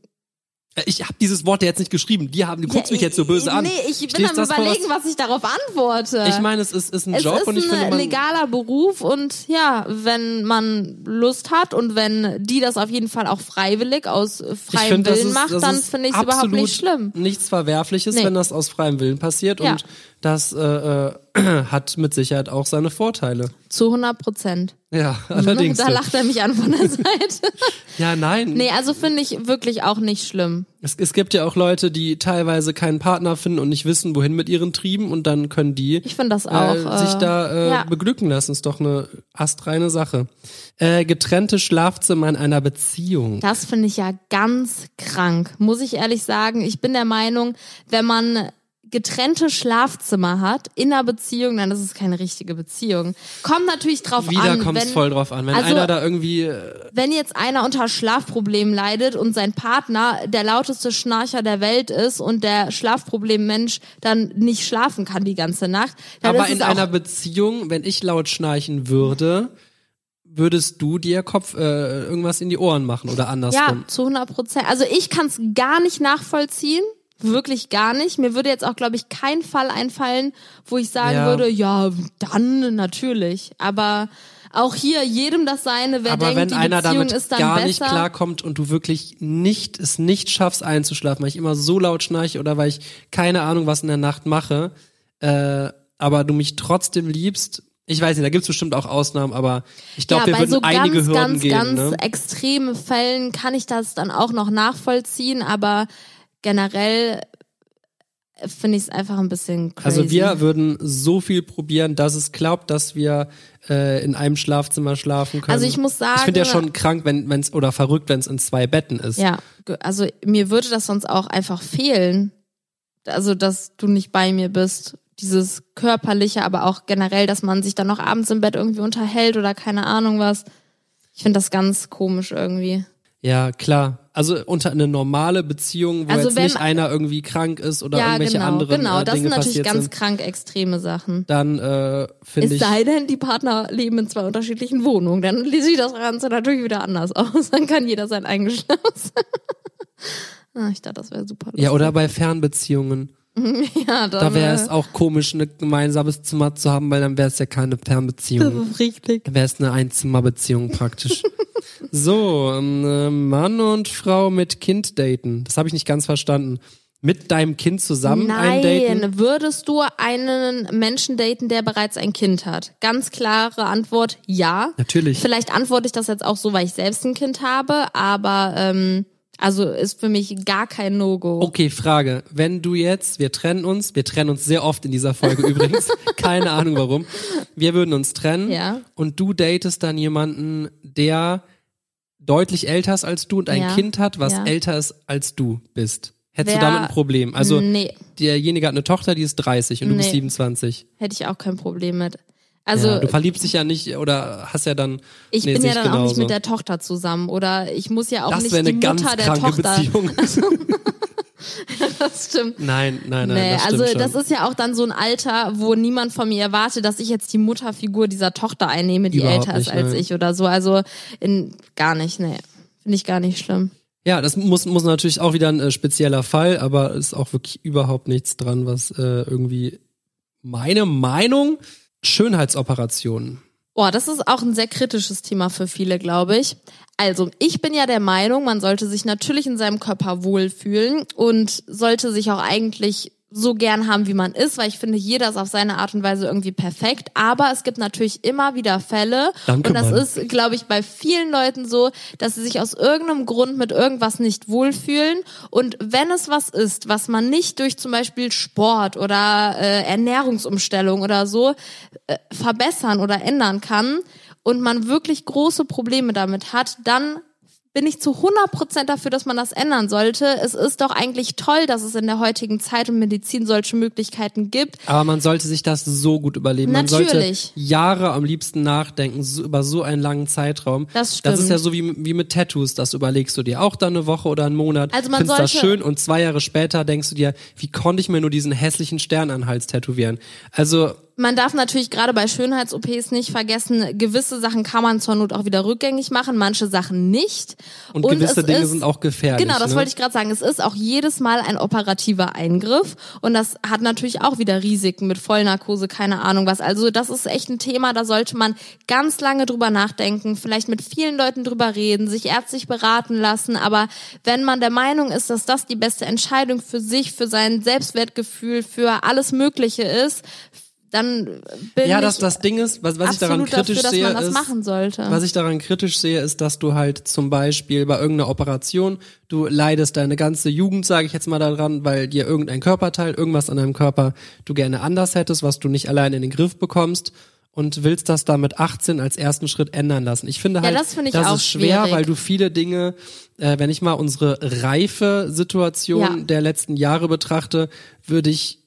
Ich habe dieses Wort ja jetzt nicht geschrieben. Die haben, du guckst ja, mich jetzt so böse an. Nee, ich bin am überlegen, was ich darauf antworte. Ich meine, es ist, ist ein es Job ist und ich ein finde, man, legaler Beruf und ja, wenn man Lust hat und wenn die das auf jeden Fall auch freiwillig aus freiem finde, das Willen ist, macht, dann ist finde ich es überhaupt nicht schlimm. Nichts Verwerfliches, Nee. wenn das aus freiem Willen passiert Ja. und das äh, äh, hat mit Sicherheit auch seine Vorteile. Zu 100 Prozent. Ja, allerdings. Da lacht er mich an von der Seite. Ja, nein. nee, also finde ich wirklich auch nicht schlimm. Es, es gibt ja auch Leute, die teilweise keinen Partner finden und nicht wissen, wohin mit ihren Trieben und dann können die Ich das auch. äh, sich da äh, ja. beglücken lassen. Ist doch eine astreine Sache. Äh, getrennte Schlafzimmer in einer Beziehung. Das finde ich ja ganz krank, muss ich ehrlich sagen. Ich bin der Meinung, wenn man getrennte Schlafzimmer hat in einer Beziehung, dann ist es keine richtige Beziehung. Kommt natürlich drauf Wieder an, kommt es wenn, voll drauf an. Wenn also- einer da irgendwie äh, wenn jetzt einer unter Schlafproblemen leidet und sein Partner der lauteste Schnarcher der Welt ist und der Schlafproblemmensch dann nicht schlafen kann die ganze Nacht, Aber in einer Beziehung, wenn ich laut schnarchen würde, würdest du dir Kopf äh, irgendwas in die Ohren machen oder Ja, andersrum? zu 100 Prozent. Also ich kann es gar nicht nachvollziehen. Wirklich gar nicht. Mir würde jetzt auch, glaube ich, kein Fall einfallen, wo ich sagen Ja. würde, ja, dann natürlich. Aber auch hier jedem das seine. Wer Aber denkt, wenn die einer Beziehung damit ist dann gar besser. nicht klarkommt und du wirklich nicht es nicht schaffst einzuschlafen, weil ich immer so laut schnarche oder weil ich keine Ahnung was in der Nacht mache, äh, aber du mich trotzdem liebst. Ich weiß nicht, da gibt's bestimmt auch Ausnahmen, aber ich glaube, ja, wir bei würden so einige ganz, Hürden ganz, geben. ganz ne? extremen Fällen kann ich das dann auch noch nachvollziehen, aber generell finde ich es einfach ein bisschen crazy. Also wir würden so viel probieren, dass es klappt, dass wir äh, in einem Schlafzimmer schlafen können. Also ich muss sagen- ich finde ja schon krank, wenn wenn's oder verrückt, wenn es in zwei Betten ist. Ja, also mir würde das sonst auch einfach fehlen. Also, dass du nicht bei mir bist. Dieses körperliche, aber auch generell, dass man sich dann noch abends im Bett irgendwie unterhält oder keine Ahnung was. Ich finde das ganz komisch irgendwie. Ja, klar. Also unter eine normale Beziehung, wo Also jetzt wenn- nicht einer irgendwie krank ist oder ja, irgendwelche genau, anderen genau. äh, Das Dinge sind natürlich ganz sind, krank extreme Sachen. dann äh, finde Es ich sei denn, die Partner leben in zwei unterschiedlichen Wohnungen. Dann sieht das Ganze natürlich wieder anders aus. Dann kann jeder sein eigenes Schloss. ah, ich dachte, das wäre super. Lustig. ja oder bei Fernbeziehungen. ja, dann, Da wäre es äh, auch komisch, ein gemeinsames Zimmer zu haben, weil dann wäre es ja keine Das Fernbeziehung. ist richtig. Dann wäre es eine Einzimmerbeziehung praktisch. so, ähm, äh, Mann und Frau mit Kind daten. Das habe ich nicht ganz verstanden. Mit deinem Kind zusammen ein Daten? Nein, würdest du einen Menschen daten, der bereits ein Kind hat? Ganz klare Antwort, ja. Natürlich. Vielleicht antworte ich das jetzt auch so, weil ich selbst ein Kind habe, aber ähm, also ist für mich gar kein No-Go. Okay, Frage. Wenn du jetzt, wir trennen uns, wir trennen uns sehr oft in dieser Folge übrigens, keine Ahnung warum. Wir würden uns trennen Ja. und du datest dann jemanden, der deutlich älter ist als du und ein Ja. Kind hat, was Ja. älter ist als du bist. Hättest du Wer- damit ein Problem? Also nee, derjenige hat eine Tochter, die ist 30 und du bist Nee. 27. hätte ich auch kein Problem mit. Also ja, du verliebst dich ja nicht oder hast ja dann. ich nee, bin ja dann auch nicht genauso. mit der Tochter zusammen oder ich muss ja auch Das nicht wäre die eine ganz Mutter der Tochter. Beziehung. Das stimmt. nein, nein, nein. Nee, das also schon. das ist ja auch dann so ein Alter, wo niemand von mir erwartet, dass ich jetzt die Mutterfigur dieser Tochter einnehme, die Überhaupt älter ist nicht, als nee. ich oder so. Also in gar nicht, nee. Finde ich gar nicht schlimm. Ja, das muss, muss natürlich auch wieder ein äh, spezieller Fall, aber ist auch wirklich überhaupt nichts dran, was äh, irgendwie meine Meinung Schönheitsoperationen. Boah, das ist auch ein sehr kritisches Thema für viele, glaube ich. Also, ich bin ja der Meinung, man sollte sich natürlich in seinem Körper wohlfühlen und sollte sich auch eigentlich so gern haben, wie man ist, weil ich finde, jeder ist auf seine Art und Weise irgendwie perfekt. Aber es gibt natürlich immer wieder Fälle, Danke, und das Mann. ist, glaube ich, bei vielen Leuten so, dass sie sich aus irgendeinem Grund mit irgendwas nicht wohlfühlen. Und wenn es was ist, was man nicht durch zum Beispiel Sport oder äh, Ernährungsumstellung oder so äh, verbessern oder ändern kann und man wirklich große Probleme damit hat, dann bin ich zu 100% dafür, dass man das ändern sollte. Es ist doch eigentlich toll, dass es in der heutigen Zeit und Medizin solche Möglichkeiten gibt. Aber man sollte sich das so gut überlegen. Man Natürlich. sollte Jahre am liebsten nachdenken, so, über so einen langen Zeitraum. Das Das ist stimmt. ja so wie, wie mit Tattoos. Das überlegst du dir auch dann eine Woche oder einen Monat. Also man findest das sollte- schön und zwei Jahre später denkst du dir, wie konnte ich mir nur diesen hässlichen Stern an den Hals tätowieren? Also Man darf natürlich gerade bei Schönheits-OPs nicht vergessen, gewisse Sachen kann man zur Not auch wieder rückgängig machen, manche Sachen nicht. Und gewisse es Dinge ist, sind auch gefährlich. Genau, das ne? wollte ich gerade sagen. Es ist auch jedes Mal ein operativer Eingriff und das hat natürlich auch wieder Risiken mit Vollnarkose, keine Ahnung was. Also das ist echt ein Thema, da sollte man ganz lange drüber nachdenken, vielleicht mit vielen Leuten drüber reden, sich ärztlich beraten lassen. Aber wenn man der Meinung ist, dass das die beste Entscheidung für sich, für sein Selbstwertgefühl, für alles Mögliche ist, dann bin Ja, das, das Ding ist, was, was ich daran kritisch dafür, sehe, ist, was ich daran kritisch sehe, ist, dass du halt zum Beispiel bei irgendeiner Operation, du leidest deine ganze Jugend, sage ich jetzt mal daran, weil dir irgendein Körperteil, irgendwas an deinem Körper du gerne anders hättest, was du nicht allein in den Griff bekommst und willst das da mit 18 als ersten Schritt ändern lassen. Ich finde Ja, halt, das finde ich das auch ist schwer, schwierig. weil du viele Dinge, äh, wenn ich mal unsere reife Situation Ja. der letzten Jahre betrachte, würde ich ja,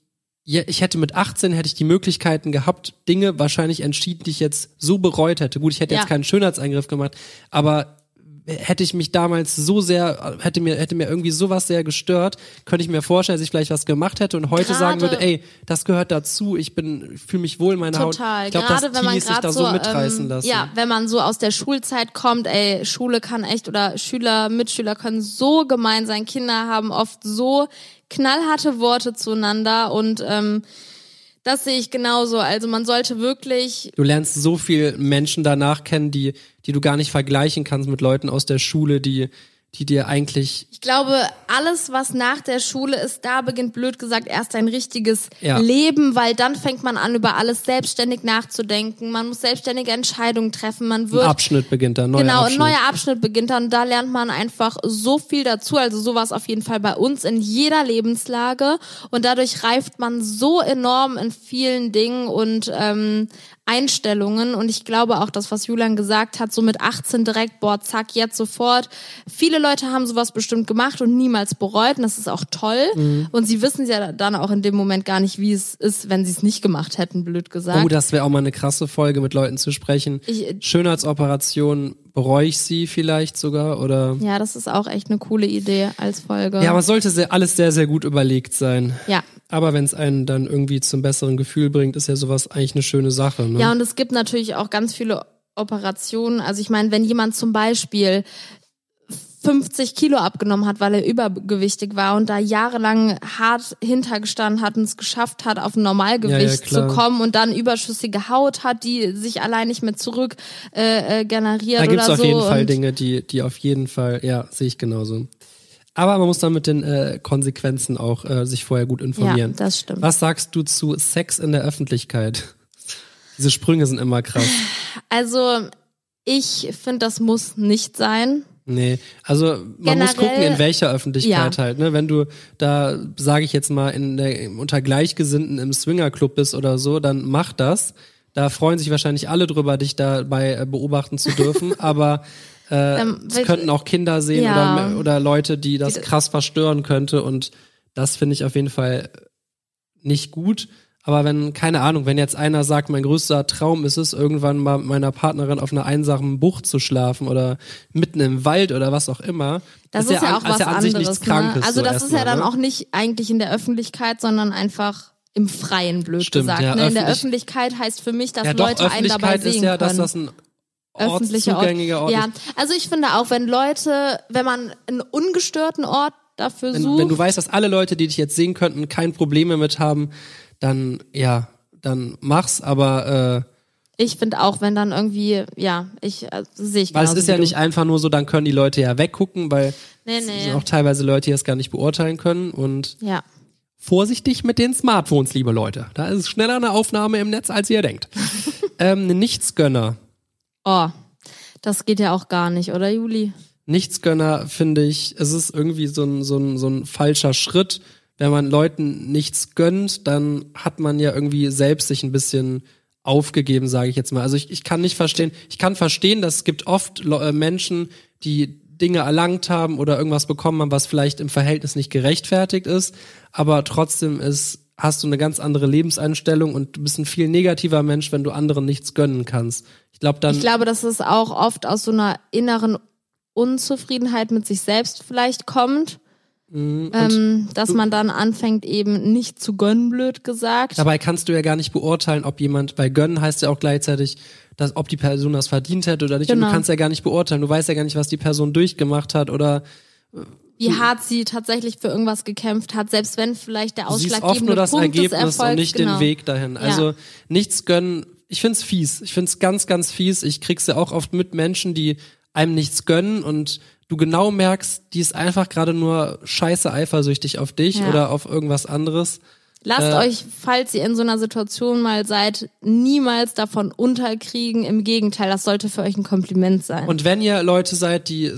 ich hätte mit 18 hätte ich die Möglichkeiten gehabt, Dinge wahrscheinlich entschieden, die ich jetzt so bereut hätte. Gut, ich hätte Ja. jetzt keinen Schönheitseingriff gemacht, aber hätte ich mich damals so sehr, hätte mir, hätte mir irgendwie sowas sehr gestört, könnte ich mir vorstellen, dass ich vielleicht was gemacht hätte und heute Gerade- sagen würde, ey, das gehört dazu, ich bin, fühle mich wohl in meiner Total. Haut. Ich glaube, dass Gerade wenn man gerade da so, so mitreißen ähm, lassen. ja, wenn man so aus der Schulzeit kommt, ey, Schule kann echt oder Schüler, Mitschüler können so gemein sein. Kinder haben oft so knallharte Worte zueinander und ähm, das sehe ich genauso. Also man sollte wirklich Du lernst so viel Menschen danach kennen, die, die du gar nicht vergleichen kannst mit Leuten aus der Schule, die, die dir eigentlich Ich glaube, alles, was nach der Schule ist, da beginnt blöd gesagt erst ein richtiges Ja. Leben, weil dann fängt man an, über alles selbstständig nachzudenken. Man muss selbstständige Entscheidungen treffen. Man ein wird Abschnitt beginnt, ein neuer Genau, Abschnitt. ein neuer Abschnitt beginnt dann. Da lernt man einfach so viel dazu. Also sowas auf jeden Fall bei uns in jeder Lebenslage. Und dadurch reift man so enorm in vielen Dingen und ähm, Einstellungen. Und ich glaube auch, das, was Julian gesagt hat, so mit 18 direkt, boah, zack, jetzt sofort. Viele Leute haben sowas bestimmt gemacht und niemals bereut. Und das ist auch toll. Mhm. Und sie wissen ja dann auch in dem Moment gar nicht, wie es ist, wenn sie es nicht gemacht hätten, blöd gesagt. Oh, das wäre auch mal eine krasse Folge, mit Leuten zu sprechen. Ich- Schönheitsoperation, bereue ich sie vielleicht sogar oder. ja, das ist auch echt eine coole Idee als Folge. Ja, aber es sollte sehr, alles sehr, sehr gut überlegt sein. ja. Aber wenn es einen dann irgendwie zum besseren Gefühl bringt, ist ja sowas eigentlich eine schöne Sache. Ne? Ja, und es gibt natürlich auch ganz viele Operationen. Also ich meine, wenn jemand zum Beispiel 50 Kilo abgenommen hat, weil er übergewichtig war und da jahrelang hart hintergestanden hat und es geschafft hat, auf ein Normalgewicht Ja, ja, zu kommen und dann überschüssige Haut hat, die sich allein nicht mehr zurück äh, äh, generiert Da gibt's oder auf so. jeden Fall Dinge, die, die auf jeden Fall, ja, sehe ich genauso. Aber man muss dann mit den äh, Konsequenzen auch äh, sich vorher gut ja, informieren. das stimmt. Was sagst du zu Sex in der Öffentlichkeit? Diese Sprünge sind immer krass. Also ich finde, das muss nicht sein. Nee, also man muss Generell- gucken, in welcher Öffentlichkeit Ja. halt. Ne? Wenn du da, sage ich jetzt mal, in der, unter Gleichgesinnten im Swingerclub bist oder so, dann mach das. Da freuen sich wahrscheinlich alle drüber, dich dabei äh, beobachten zu dürfen. aber äh, Ähm, es könnten auch Kinder sehen Ja. oder, oder Leute, die das krass verstören könnte. Und das finde ich auf jeden Fall nicht gut. Aber wenn, keine Ahnung, wenn jetzt einer sagt, mein größter Traum ist es, irgendwann mal mit meiner Partnerin auf einer einsamen Bucht zu schlafen oder mitten im Wald oder was auch immer. Das ist, ja, an- auch was an sich anderes. nichts Krankes. ne? Also so das ist ja erstmal, dann ne? auch nicht eigentlich in der Öffentlichkeit, sondern einfach im Freien, blöd Stimmt, gesagt. ja, ne? In der öffentlich- Öffentlichkeit heißt für mich, dass ja, doch, Leute einen dabei Öffentlichkeit sehen ist ja, können. dass das ein Öffentlicher Ort. Ort ja, ist. also ich finde auch, wenn Leute, wenn man einen ungestörten Ort dafür Wenn, sucht, wenn du weißt, dass alle Leute, die dich jetzt sehen könnten, kein Problem damit haben, dann, ja, dann mach's, aber äh, ich finde auch, wenn dann irgendwie, ja, ich äh, sehe ich weil es ist ja du. nicht einfach nur so, dann können die Leute ja weggucken, weil Nee, es nee. sind auch teilweise Leute, die das gar nicht beurteilen können und Ja. vorsichtig mit den Smartphones, liebe Leute. Da ist schneller eine Aufnahme im Netz, als ihr denkt. ähm, Nichtsgönner. Oh, das geht ja auch gar nicht, oder Juli? Nichtsgönner finde ich, es ist irgendwie so ein, so, ein, so ein falscher Schritt. Wenn man Leuten nichts gönnt, dann hat man ja irgendwie selbst sich ein bisschen aufgegeben, sage ich jetzt mal. Also ich, ich kann nicht verstehen, ich kann verstehen, dass es gibt oft äh, Menschen, die Dinge erlangt haben oder irgendwas bekommen haben, was vielleicht im Verhältnis nicht gerechtfertigt ist, aber trotzdem ist, hast du eine ganz andere Lebenseinstellung und du bist ein viel negativer Mensch, wenn du anderen nichts gönnen kannst. Ich glaube dann Ich glaube, dass es auch oft aus so einer inneren Unzufriedenheit mit sich selbst vielleicht kommt. Mhm. ähm, dass man dann anfängt eben nicht zu gönnen, blöd gesagt. Dabei kannst du ja gar nicht beurteilen, ob jemand, weil gönnen heißt ja auch gleichzeitig, dass, ob die Person das verdient hätte oder nicht. Und Genau. du kannst ja gar nicht beurteilen. Du weißt ja gar nicht, was die Person durchgemacht hat oder Wie hart sie tatsächlich für irgendwas gekämpft hat, selbst wenn vielleicht der ausschlaggebende oft nur das Punkt Ergebnis des Erfolgs, und nicht genau. den Weg dahin. Also nichts gönnen. Ich find's fies. Ich find's ganz, ganz fies. Ich krieg's ja auch oft mit Menschen, die einem nichts gönnen und du genau merkst, die ist einfach gerade nur scheiße eifersüchtig auf dich Ja. oder auf irgendwas anderes. Lasst Äh, euch, falls ihr in so einer Situation mal seid, niemals davon unterkriegen. Im Gegenteil, das sollte für euch ein Kompliment sein. Und wenn ihr Leute seid, die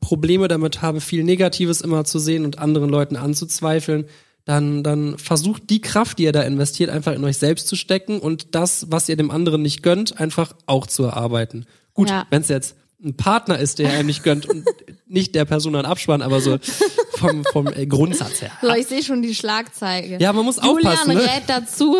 Probleme damit haben, viel Negatives immer zu sehen und anderen Leuten anzuzweifeln, dann, dann versucht die Kraft, die ihr da investiert, einfach in euch selbst zu stecken und das, was ihr dem anderen nicht gönnt, einfach auch zu erarbeiten. Gut, Ja. wenn es jetzt ein Partner ist, der einem nicht gönnt und nicht der Person dann abspann, aber so vom, vom äh, Grundsatz her. so, ich sehe schon die Schlagzeile. Ja, man muss Julian aufpassen, ne? rät dazu,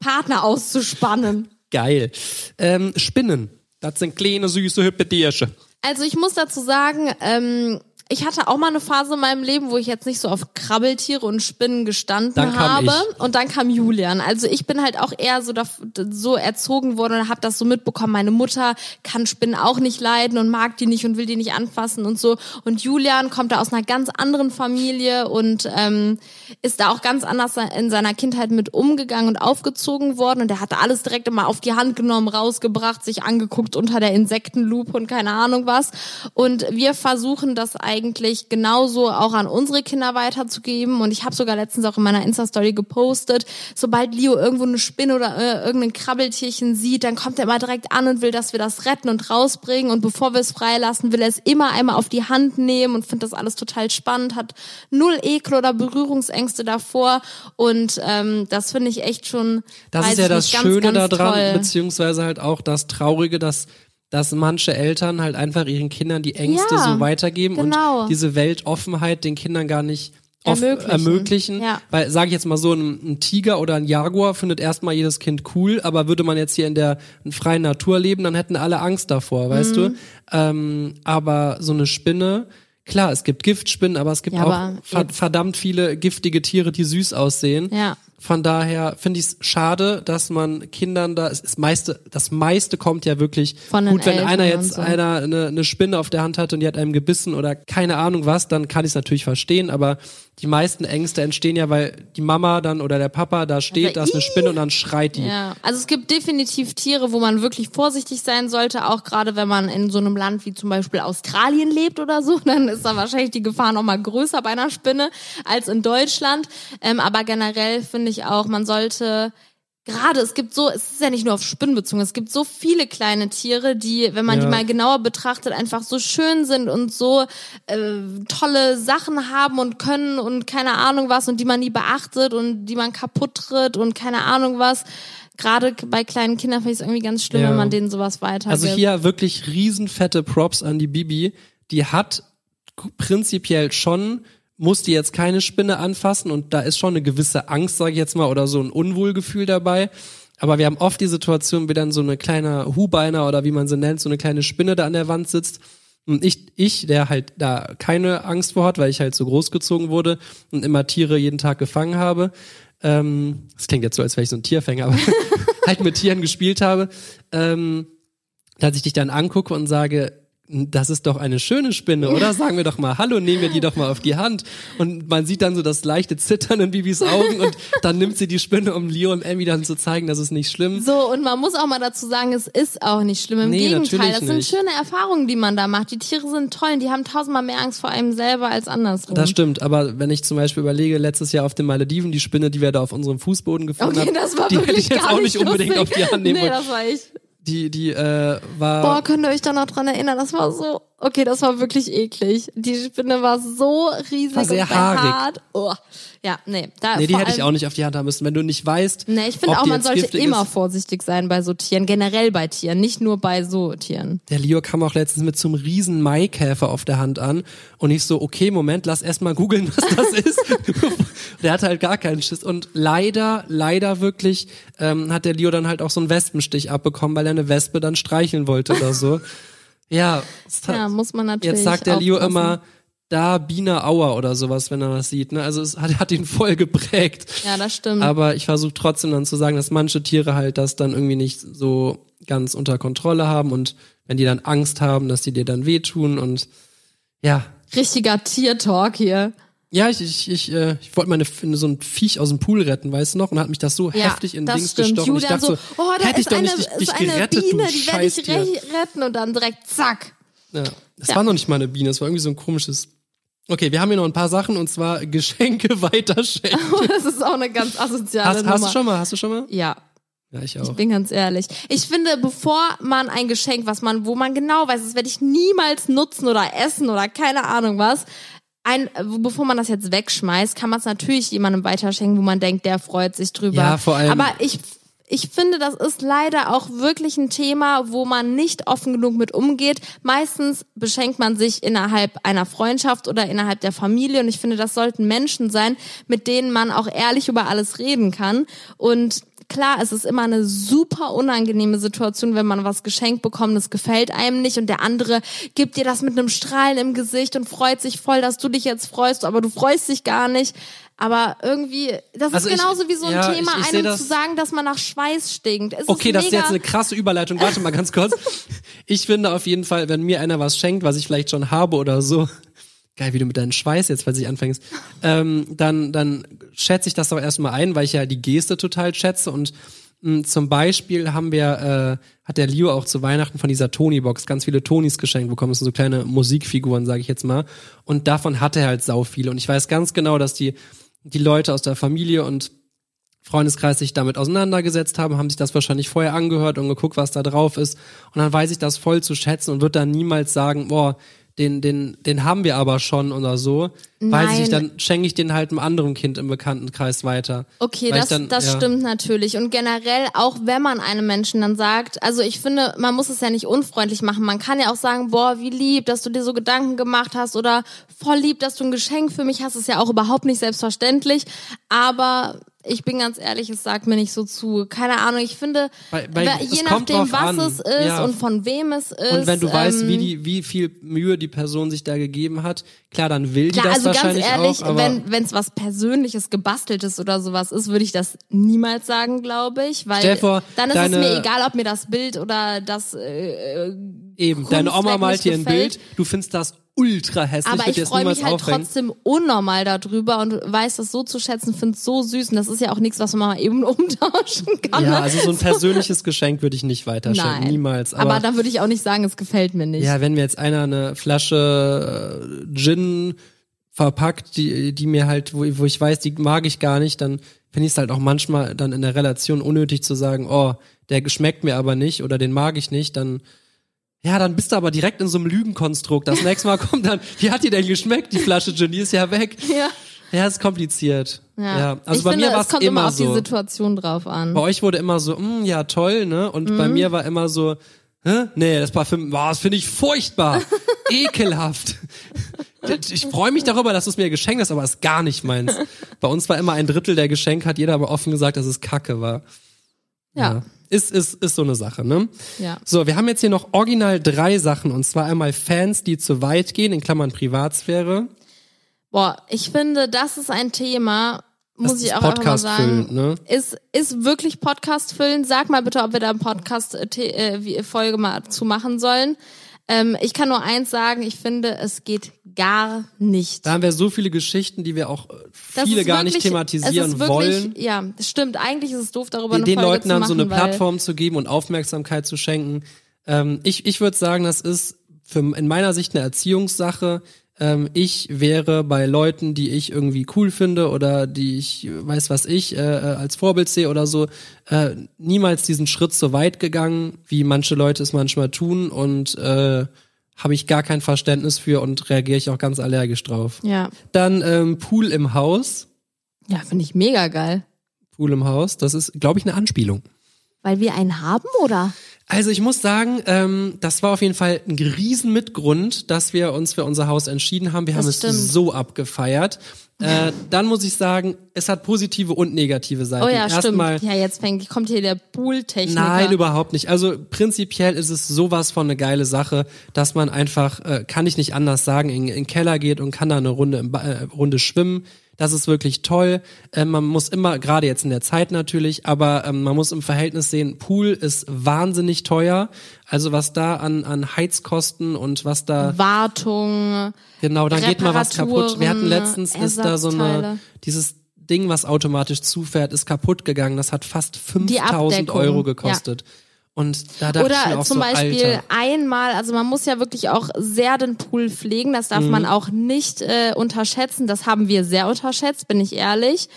Partner auszuspannen. Geil. Ähm, Spinnen. Das sind kleine, süße, hübsche Tierchen. Also ich muss dazu sagen, ähm, ich hatte auch mal eine Phase in meinem Leben, wo ich jetzt nicht so auf Krabbeltiere und Spinnen gestanden Dann habe. ich. Und dann kam Julian. Also ich bin halt auch eher so, da, so erzogen worden und habe das so mitbekommen. Meine Mutter kann Spinnen auch nicht leiden und mag die nicht und will die nicht anfassen und so. Und Julian kommt da aus einer ganz anderen Familie und ähm, ist da auch ganz anders in seiner Kindheit mit umgegangen und aufgezogen worden. Und der hatte alles direkt immer auf die Hand genommen, rausgebracht, sich angeguckt unter der Insektenlupe und keine Ahnung was. Und wir versuchen das eigentlich eigentlich genauso auch an unsere Kinder weiterzugeben. Und ich habe sogar letztens auch in meiner Insta-Story gepostet, sobald Leo irgendwo eine Spinne oder äh, irgendein Krabbeltierchen sieht, dann kommt er immer direkt an und will, dass wir das retten und rausbringen. Und bevor wir es freilassen, will er es immer einmal auf die Hand nehmen und findet das alles total spannend, hat null Ekel oder Berührungsängste davor. Und ähm, das finde ich echt schon. Das ist ja das ganz, Schöne ganz daran, toll. beziehungsweise halt auch das Traurige, dass dass manche Eltern halt einfach ihren Kindern die Ängste Ja, so weitergeben genau. und diese Weltoffenheit den Kindern gar nicht Ermöglichen. ermöglichen. Ja. Weil, sage ich jetzt mal so, ein, ein Tiger oder ein Jaguar findet erstmal jedes Kind cool, aber würde man jetzt hier in der freien Natur leben, dann hätten alle Angst davor, weißt Mhm. du? Ähm, aber so eine Spinne, klar, es gibt Giftspinnen, aber es gibt Ja, auch aber jetzt- verdammt viele giftige Tiere, die süß aussehen. Ja. Von daher finde ich es schade, dass man Kindern da, ist meiste, das meiste kommt ja wirklich Von gut, wenn Eltern einer jetzt so. einer eine, eine Spinne auf der Hand hat und die hat einem gebissen oder keine Ahnung was, dann kann ich es natürlich verstehen, aber die meisten Ängste entstehen ja, weil die Mama dann oder der Papa da steht, Also, da ist eine. Spinne und dann schreit die. Ja, also es gibt definitiv Tiere, wo man wirklich vorsichtig sein sollte, auch gerade wenn man in so einem Land wie zum Beispiel Australien lebt oder so, dann ist da wahrscheinlich die Gefahr noch mal größer bei einer Spinne als in Deutschland. Ähm, aber generell finde ich auch, man sollte Gerade, es gibt so, es ist ja nicht nur auf Spinnen bezogen, es gibt so viele kleine Tiere, die, wenn man Ja. die mal genauer betrachtet, einfach so schön sind und so äh, tolle Sachen haben und können und keine Ahnung was und die man nie beachtet und die man kaputt tritt und keine Ahnung was. Gerade bei kleinen Kindern finde ich es irgendwie ganz schlimm, Ja. wenn man denen sowas weitergibt. Also hier wirklich riesenfette Props an die Bibi. Die hat prinzipiell schon, muss die jetzt keine Spinne anfassen und da ist schon eine gewisse Angst, sage ich jetzt mal, oder so ein Unwohlgefühl dabei. Aber wir haben oft die Situation, wie dann so eine kleine Hubeiner oder wie man sie nennt, so eine kleine Spinne da an der Wand sitzt. Und ich, ich, der halt da keine Angst vor hat, weil ich halt so großgezogen wurde und immer Tiere jeden Tag gefangen habe. Ähm, das klingt jetzt so, als wäre ich so ein Tierfänger, aber halt mit Tieren gespielt habe. Ähm, dass ich dich dann angucke und sage, das ist doch eine schöne Spinne, oder? Sagen wir doch mal Hallo, nehmen wir die doch mal auf die Hand. Und man sieht dann so das leichte Zittern in Bibis Augen und dann nimmt sie die Spinne, um Leo und Emmy dann zu zeigen, das ist nicht schlimm. So, und man muss auch mal dazu sagen, es ist auch nicht schlimm. Im Nee, Gegenteil, das sind nicht. schöne Erfahrungen, die man da macht. Die Tiere sind toll und die haben tausendmal mehr Angst vor einem selber als andersrum. Das stimmt, aber wenn ich zum Beispiel überlege, letztes Jahr auf den Malediven, die Spinne, die wir da auf unserem Fußboden gefunden Okay, haben, die hätte ich jetzt auch nicht unbedingt lustig. auf die Hand nehmen Nee, wollen. das war ich. Die, die äh, war Boah, könnt ihr euch da noch dran erinnern? Das war so, okay, das war wirklich eklig. Die Spinne war so riesig War sehr und haarig. hart. Oh. Ja, nee. Da Nee, die hätte ich auch nicht auf die Hand haben müssen. Wenn du nicht weißt, Nee, ich finde auch, man sollte immer ist. vorsichtig sein bei so Tieren, generell bei Tieren, nicht nur bei so Tieren. Der Leo kam auch letztens mit so einem riesen Maikäfer auf der Hand an und ich so, okay, Moment, lass erst mal googeln, was das ist. der hatte halt gar keinen Schiss und leider, leider wirklich ähm, hat der Leo dann halt auch so einen Wespenstich abbekommen, weil er eine Wespe dann streicheln wollte oder so. Ja, Ja, muss man natürlich jetzt sagt der Leo aufpassen. immer, da Biene Auer oder sowas, wenn er das sieht. Ne? Also es hat, hat ihn voll geprägt. Ja, das stimmt. Aber ich versuche trotzdem dann zu sagen, dass manche Tiere halt das dann irgendwie nicht so ganz unter Kontrolle haben und wenn die dann Angst haben, dass die dir dann wehtun und ja. Richtiger Tier-Talk hier. Ja, ich, ich, ich, äh, ich wollte meine so ein Viech aus dem Pool retten, weißt du noch? Und hat mich das so Ja, heftig in das Dings stimmt. gestochen. Und ich Julian dachte so, so, oh, da hätte ich ist doch eine, nicht dich, dich ist eine gerettet, Biene, die werde ich retten und dann direkt zack. Ja, es Ja. war noch nicht mal eine Biene, es war irgendwie so ein komisches. Okay, wir haben hier noch ein paar Sachen und zwar Geschenke weiterschenken. Das ist auch eine ganz asoziale Hast, Nummer. hast du schon mal? Hast du schon mal? Ja, Ja, ich ich auch. bin ganz ehrlich. Ich finde, bevor man ein Geschenk, was man, wo man genau weiß, das werde ich niemals nutzen oder essen oder keine Ahnung was, ein, bevor man das jetzt wegschmeißt, kann man es natürlich jemandem weiterschenken, wo man denkt, der freut sich drüber. Ja, vor allem- Aber ich, ich finde, das ist leider auch wirklich ein Thema, wo man nicht offen genug mit umgeht. Meistens beschenkt man sich innerhalb einer Freundschaft oder innerhalb der Familie und ich finde, das sollten Menschen sein, mit denen man auch ehrlich über alles reden kann und Klar, es ist immer eine super unangenehme Situation, wenn man was geschenkt bekommt, das gefällt einem nicht und der andere gibt dir das mit einem Strahlen im Gesicht und freut sich voll, dass du dich jetzt freust, aber du freust dich gar nicht. Aber irgendwie, das Also ist ich- genauso wie so ein ja, Thema, ich- ich einem das- zu sagen, dass man nach Schweiß stinkt. Es Okay, ist das ist jetzt eine krasse Überleitung. Warte mal ganz kurz. Ich finde auf jeden Fall, wenn mir einer was schenkt, was ich vielleicht schon habe oder so, geil, wie du mit deinem Schweiß jetzt, falls ich anfängst, ähm, dann, dann schätze ich das doch erstmal ein, weil ich ja die Geste total schätze und Mm, Zum Beispiel haben wir, äh, hat der Leo auch zu Weihnachten von dieser Tony-Box ganz viele Tonis geschenkt bekommen. Das sind so kleine Musikfiguren, sage ich jetzt mal. Und davon hatte er halt sau viele. Und ich weiß ganz genau, dass die, die Leute aus der Familie und Freundeskreis sich damit auseinandergesetzt haben, haben sich das wahrscheinlich vorher angehört und geguckt, was da drauf ist. Und dann weiß ich das voll zu schätzen und wird dann niemals sagen, boah, den, den, den haben wir aber schon oder so. Weiß ich Nein. dann schenke ich den halt einem anderen Kind im Bekanntenkreis weiter. Okay, Weil das, dann- das ja. stimmt natürlich. Und generell, auch wenn man einem Menschen dann sagt, also ich finde, man muss es ja nicht unfreundlich machen. Man kann ja auch sagen, boah, wie lieb, dass du dir so Gedanken gemacht hast oder voll lieb, dass du ein Geschenk für mich hast. Ist ja auch überhaupt nicht selbstverständlich. Aber ich bin ganz ehrlich, es sagt mir nicht so zu. Keine Ahnung, ich finde, wer- es je nachdem, was an. es ist Ja. und von wem es ist. Und wenn du weißt, ähm, wie die, wie viel Mühe die Person sich da gegeben hat, klar, dann will die Klar, das also ganz ehrlich, auch, wenn es was Persönliches, gebasteltes oder sowas ist, würde ich das niemals sagen, glaube ich, weil vor, dann ist deine- es mir egal, ob mir das Bild oder das. Äh, eben, deine Oma Kunstwerk malt dir ein. Bild, du findest das ultra hässlich, aber ich freue mich halt aufhängen. trotzdem unnormal darüber und weiß das so zu schätzen, finde es so süß und das ist ja auch nichts, was man mal eben umtauschen kann. Ja, ne? also so ein persönliches Geschenk würde ich nicht weiterschenken, Nein. niemals. Aber, Aber, dann würde ich auch nicht sagen, es gefällt mir nicht. ja, wenn mir jetzt einer eine Flasche äh, Gin verpackt, die, die mir halt, wo, wo ich weiß, die mag ich gar nicht, dann finde ich es halt auch manchmal dann in der Relation unnötig zu sagen, oh, der geschmeckt mir aber nicht oder den mag ich nicht, dann ja, dann bist du aber direkt in so einem Lügenkonstrukt. Das nächste Mal kommt dann, wie hat die denn geschmeckt, die Flasche Gin, die ist ja weg. Ja. Ja, ist kompliziert. Ja. Ja. Also ich bei finde, mir war es kommt immer immer auf die so. Situation drauf an. Bei euch wurde immer so, mm, ja toll, ne? Und bei mir war immer so, hä? Nee, das Parfüm, boah, das finde ich furchtbar, ekelhaft. Ich freue mich darüber, dass du es mir geschenkt hast, aber es ist gar nicht meins. Bei uns war immer ein Drittel der Geschenk, hat jeder aber offen gesagt, dass es Kacke war. ja. Ist, ist, ist so eine Sache, ne? Ja. So, wir haben jetzt hier noch original drei Sachen, und zwar einmal Fans, die zu weit gehen, in Klammern Privatsphäre. Boah, ich finde, das ist ein Thema, muss Das ich auch einfach mal Podcast sagen. füllend, ne? Ist, ist wirklich Podcast füllen. Sag mal bitte, ob wir da eine Podcast-Folge mal zu machen sollen. Ähm, ich kann nur eins sagen, ich finde, es geht gar nicht. Da haben wir so viele Geschichten, die wir auch äh, viele ist gar nicht wirklich- thematisieren wirklich, wollen. Ja, das stimmt. Eigentlich ist es doof, darüber eine den Folge Leuten dann machen, so eine Plattform zu geben und Aufmerksamkeit zu schenken. Ähm, ich ich würde sagen, das ist für, in meiner Sicht eine Erziehungssache. Ähm, ich wäre bei Leuten, die ich irgendwie cool finde oder die ich weiß was ich äh, äh, als Vorbild sehe oder so, äh, niemals diesen Schritt so weit gegangen, wie manche Leute es manchmal tun und äh, habe ich gar kein Verständnis für und reagiere ich auch ganz allergisch drauf. Ja, Dann ähm, Pool im Haus. ja finde ich mega geil. Pool im Haus, das ist, glaube ich, eine Anspielung. Weil wir einen haben, oder? Also ich muss sagen, ähm, das war auf jeden Fall ein riesen Mitgrund, dass wir uns für unser Haus entschieden haben. Wir haben es stimmt. so abgefeiert. Äh, dann muss ich sagen, es hat positive und negative Seiten. Oh ja, stimmt. Erstmal, Ja, jetzt fängt, kommt hier der Pool-Techniker. Nein, überhaupt nicht. Also prinzipiell ist es sowas von eine geile Sache, dass man einfach, äh, kann ich nicht anders sagen, in, in den Keller geht und kann da eine Runde, im ba äh, Runde schwimmen. Das ist wirklich toll. Äh, man muss immer, gerade jetzt in der Zeit natürlich, aber ähm, man muss im Verhältnis sehen, Pool ist wahnsinnig teuer. Also was da an, an Heizkosten und was da Wartung. Genau, dann geht mal was kaputt. Wir hatten letztens ist da so eine dieses Ding, was automatisch zufährt, ist kaputt gegangen. Das hat fast 5000 Abdeckung, Euro gekostet. Und da dachte ich mir Oder auch zum so, Beispiel Alter. einmal, also man muss ja wirklich auch sehr den Pool pflegen, das darf Mhm. man auch nicht äh, unterschätzen. Das haben wir sehr unterschätzt, bin ich ehrlich.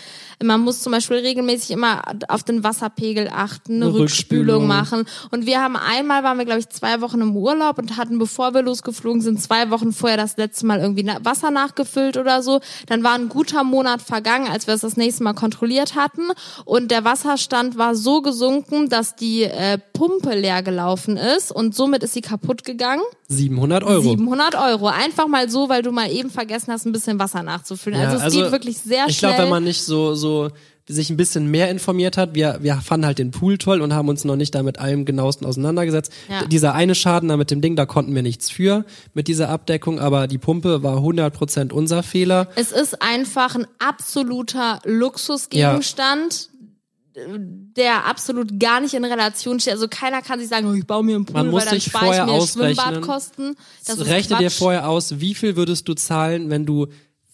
Man muss zum Beispiel regelmäßig immer auf den Wasserpegel achten, eine, Eine Rückspülung. Rückspülung. machen. Und wir haben einmal, waren wir glaube ich zwei Wochen im Urlaub und hatten, bevor wir losgeflogen sind, zwei Wochen vorher das letzte Mal irgendwie Wasser nachgefüllt oder so. Dann war ein guter Monat vergangen, als wir es das nächste Mal kontrolliert hatten. Und der Wasserstand war so gesunken, dass die äh, Pumpe leer gelaufen ist und somit ist sie kaputt gegangen. 700 Euro. 700 Euro. Einfach mal so, weil du mal eben vergessen hast, ein bisschen Wasser nachzufüllen. Ja, also es geht wirklich sehr ich schnell. glaube, wenn man nicht so, so sich ein bisschen mehr informiert hat, wir, wir fanden halt den Pool toll und haben uns noch nicht da mit allem genauesten auseinandergesetzt. Ja. Dieser eine Schaden da mit dem Ding, da konnten wir nichts für, mit dieser Abdeckung, aber die Pumpe war 100% unser Fehler. Es ist einfach ein absoluter Luxusgegenstand, der absolut gar nicht in Relation steht. Also keiner kann sich sagen, oh, ich baue mir einen Pool, Man muss weil dann spare ich mir. Schwimmbadkosten. Das ist Rechne dir vorher aus, wie viel würdest du zahlen, wenn du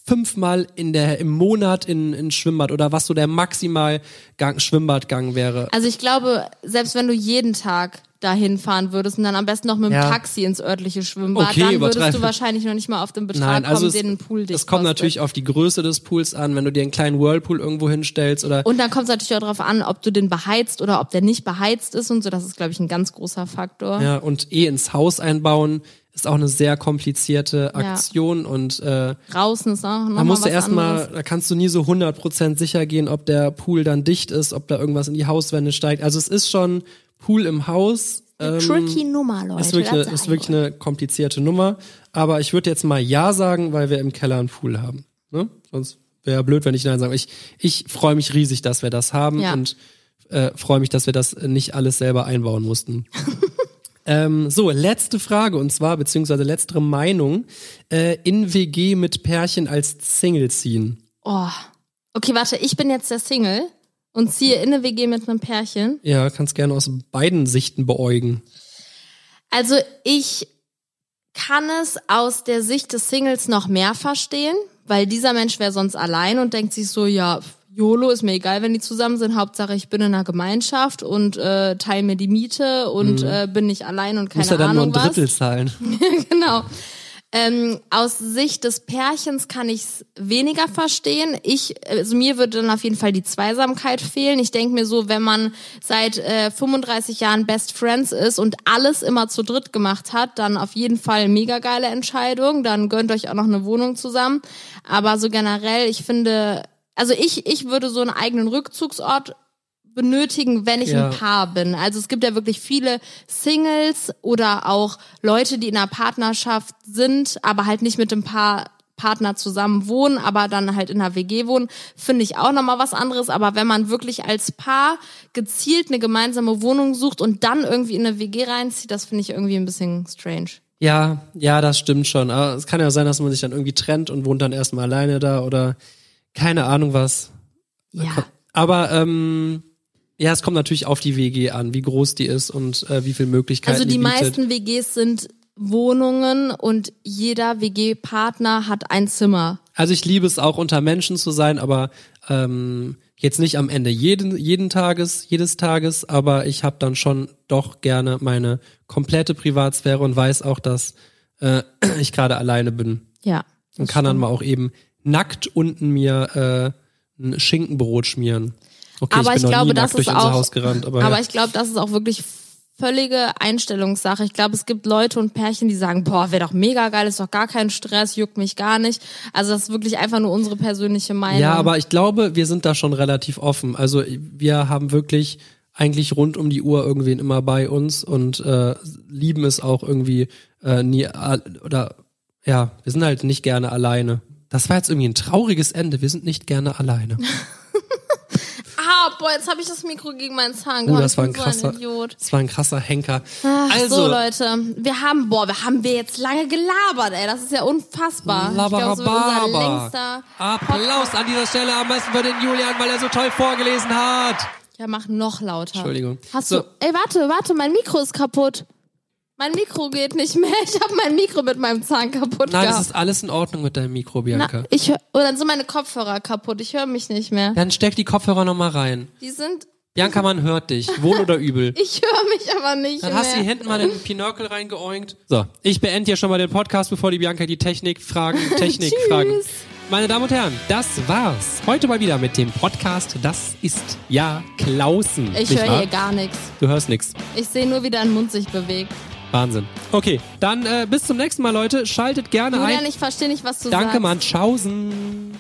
fünfmal in der im Monat in in Schwimmbad oder was so der maximal Gang, Schwimmbadgang wäre. Also ich glaube, selbst wenn du jeden Tag dahin fahren würdest und dann am besten noch mit dem Ja. Taxi ins örtliche Schwimmbad, Okay, dann würdest du wahrscheinlich noch nicht mal auf den Betrag Nein, also kommen, es, den ein Pool dich es kommt kostet. natürlich auf die Größe des Pools an, wenn du dir einen kleinen Whirlpool irgendwo hinstellst oder Und dann kommt es natürlich auch darauf an, ob du den beheizt oder ob der nicht beheizt ist und so. Das ist, glaube ich, ein ganz großer Faktor. ja und eh ins Haus einbauen ist auch eine sehr komplizierte Ja. Aktion und äh, Draußen ist auch noch Da musst du erstmal, da kannst du nie so 100% sicher gehen, ob der Pool dann dicht ist, ob da irgendwas in die Hauswände steigt. Also es ist schon Pool im Haus. Ähm, Tricky Nummer, Leute. ist wirklich, eine, ist wirklich wir. eine komplizierte Nummer. Aber ich würde jetzt mal Ja sagen, weil wir im Keller einen Pool haben. Ne? Sonst wäre ja blöd, wenn ich Nein sage. Ich, ich freue mich riesig, dass wir das haben Ja. und äh, freue mich, dass wir das nicht alles selber einbauen mussten. ähm, so, letzte Frage und zwar, beziehungsweise letztere Meinung. Äh, in WG mit Pärchen als Single ziehen. Oh. Okay, warte, ich bin jetzt der Single und ziehe in eine WG mit einem Pärchen. Ja, kannst gerne aus beiden Sichten beäugen. Also ich kann es aus der Sicht des Singles noch mehr verstehen, weil dieser Mensch wäre sonst allein und denkt sich so, ja, YOLO ist mir egal, wenn die zusammen sind. Hauptsache, ich bin in einer Gemeinschaft und äh, teile mir die Miete und äh, bin nicht allein und keine Muss ja dann nur Ahnung ein was. Drittel zahlen. genau. Ähm, aus Sicht des Pärchens kann ich es weniger verstehen. Ich, also mir würde dann auf jeden Fall die Zweisamkeit fehlen. Ich denke mir so, wenn man seit äh, 35 Jahren Best Friends ist und alles immer zu dritt gemacht hat, dann auf jeden Fall mega geile Entscheidung. Dann gönnt euch auch noch eine Wohnung zusammen. Aber so generell, ich finde, also ich, ich würde so einen eigenen Rückzugsort benötigen, wenn ich Ja. ein Paar bin. Also es gibt ja wirklich viele Singles oder auch Leute, die in einer Partnerschaft sind, aber halt nicht mit dem Paar Partner zusammen wohnen, aber dann halt in einer WG wohnen, finde ich auch nochmal was anderes. Aber wenn man wirklich als Paar gezielt eine gemeinsame Wohnung sucht und dann irgendwie in eine WG reinzieht, das finde ich irgendwie ein bisschen strange. Ja, ja, das stimmt schon. Aber es kann ja sein, dass man sich dann irgendwie trennt und wohnt dann erstmal alleine da oder keine Ahnung was. Ja. Aber ähm, ja, es kommt natürlich auf die WG an, wie groß die ist und äh, wie viel Möglichkeiten Also die bietet. meisten WGs sind Wohnungen und jeder WG-Partner hat ein Zimmer. Also ich liebe es auch unter Menschen zu sein, aber ähm, jetzt nicht am Ende jeden jeden Tages, jedes Tages, aber ich habe dann schon doch gerne meine komplette Privatsphäre und weiß auch, dass äh, ich gerade alleine bin Ja. und kann dann mal auch eben nackt unten mir äh, ein Schinkenbrot schmieren. Okay, aber ich ich, bin noch glaube, das ist auch, gerannt, aber, aber ja. ich glaube, das ist auch wirklich völlige Einstellungssache. Ich glaube, es gibt Leute und Pärchen, die sagen, boah, wäre doch mega geil, ist doch gar kein Stress, juckt mich gar nicht. Also das ist wirklich einfach nur unsere persönliche Meinung. Ja, aber ich glaube, wir sind da schon relativ offen. Also wir haben wirklich eigentlich rund um die Uhr irgendwen immer bei uns und äh, lieben es auch irgendwie äh, nie oder ja, wir sind halt nicht gerne alleine. Das war jetzt irgendwie ein trauriges Ende. Wir sind nicht gerne alleine. Ah, boah, jetzt habe ich das Mikro gegen meinen Zahn Oh, gehauen. das war ein so krasser, ein Idiot. das war ein krasser Henker. Ach, also, so Leute, wir haben, boah, wir haben wir jetzt lange gelabert, ey, das ist ja unfassbar. So längster Applaus an dieser Stelle am besten für den Julian, weil er so toll vorgelesen hat. Ja, mach noch lauter. Entschuldigung. Hast So. du, ey, warte, warte, mein Mikro ist kaputt. Mein Mikro geht nicht mehr. Ich habe mein Mikro mit meinem Zahn kaputt Nein, gehabt. es ist alles in Ordnung mit deinem Mikro, Na, Bianca. ich hör, oder dann sind meine Kopfhörer kaputt. Ich höre mich nicht mehr. Dann steck die Kopfhörer nochmal rein. Die sind, Bianca, man hört dich. Wohl oder übel. ich höre mich aber nicht Dann mehr. hast du hier hinten mal den Pinökel reingeoinkt. So, ich beende hier schon mal den Podcast, bevor die Bianca die Technik fragen, Technik Tschüss. fragen. Meine Damen und Herren, das war's. Heute mal wieder mit dem Podcast Das ist ja Klausen. ich höre hier gar nichts. Du hörst nix. Ich sehe nur, wie dein Mund sich bewegt. Wahnsinn. Okay, dann äh, bis zum nächsten Mal, Leute. Schaltet gerne Julian, ein. ich verstehe nicht, was du Danke, sagst. Mann. Tschaußen.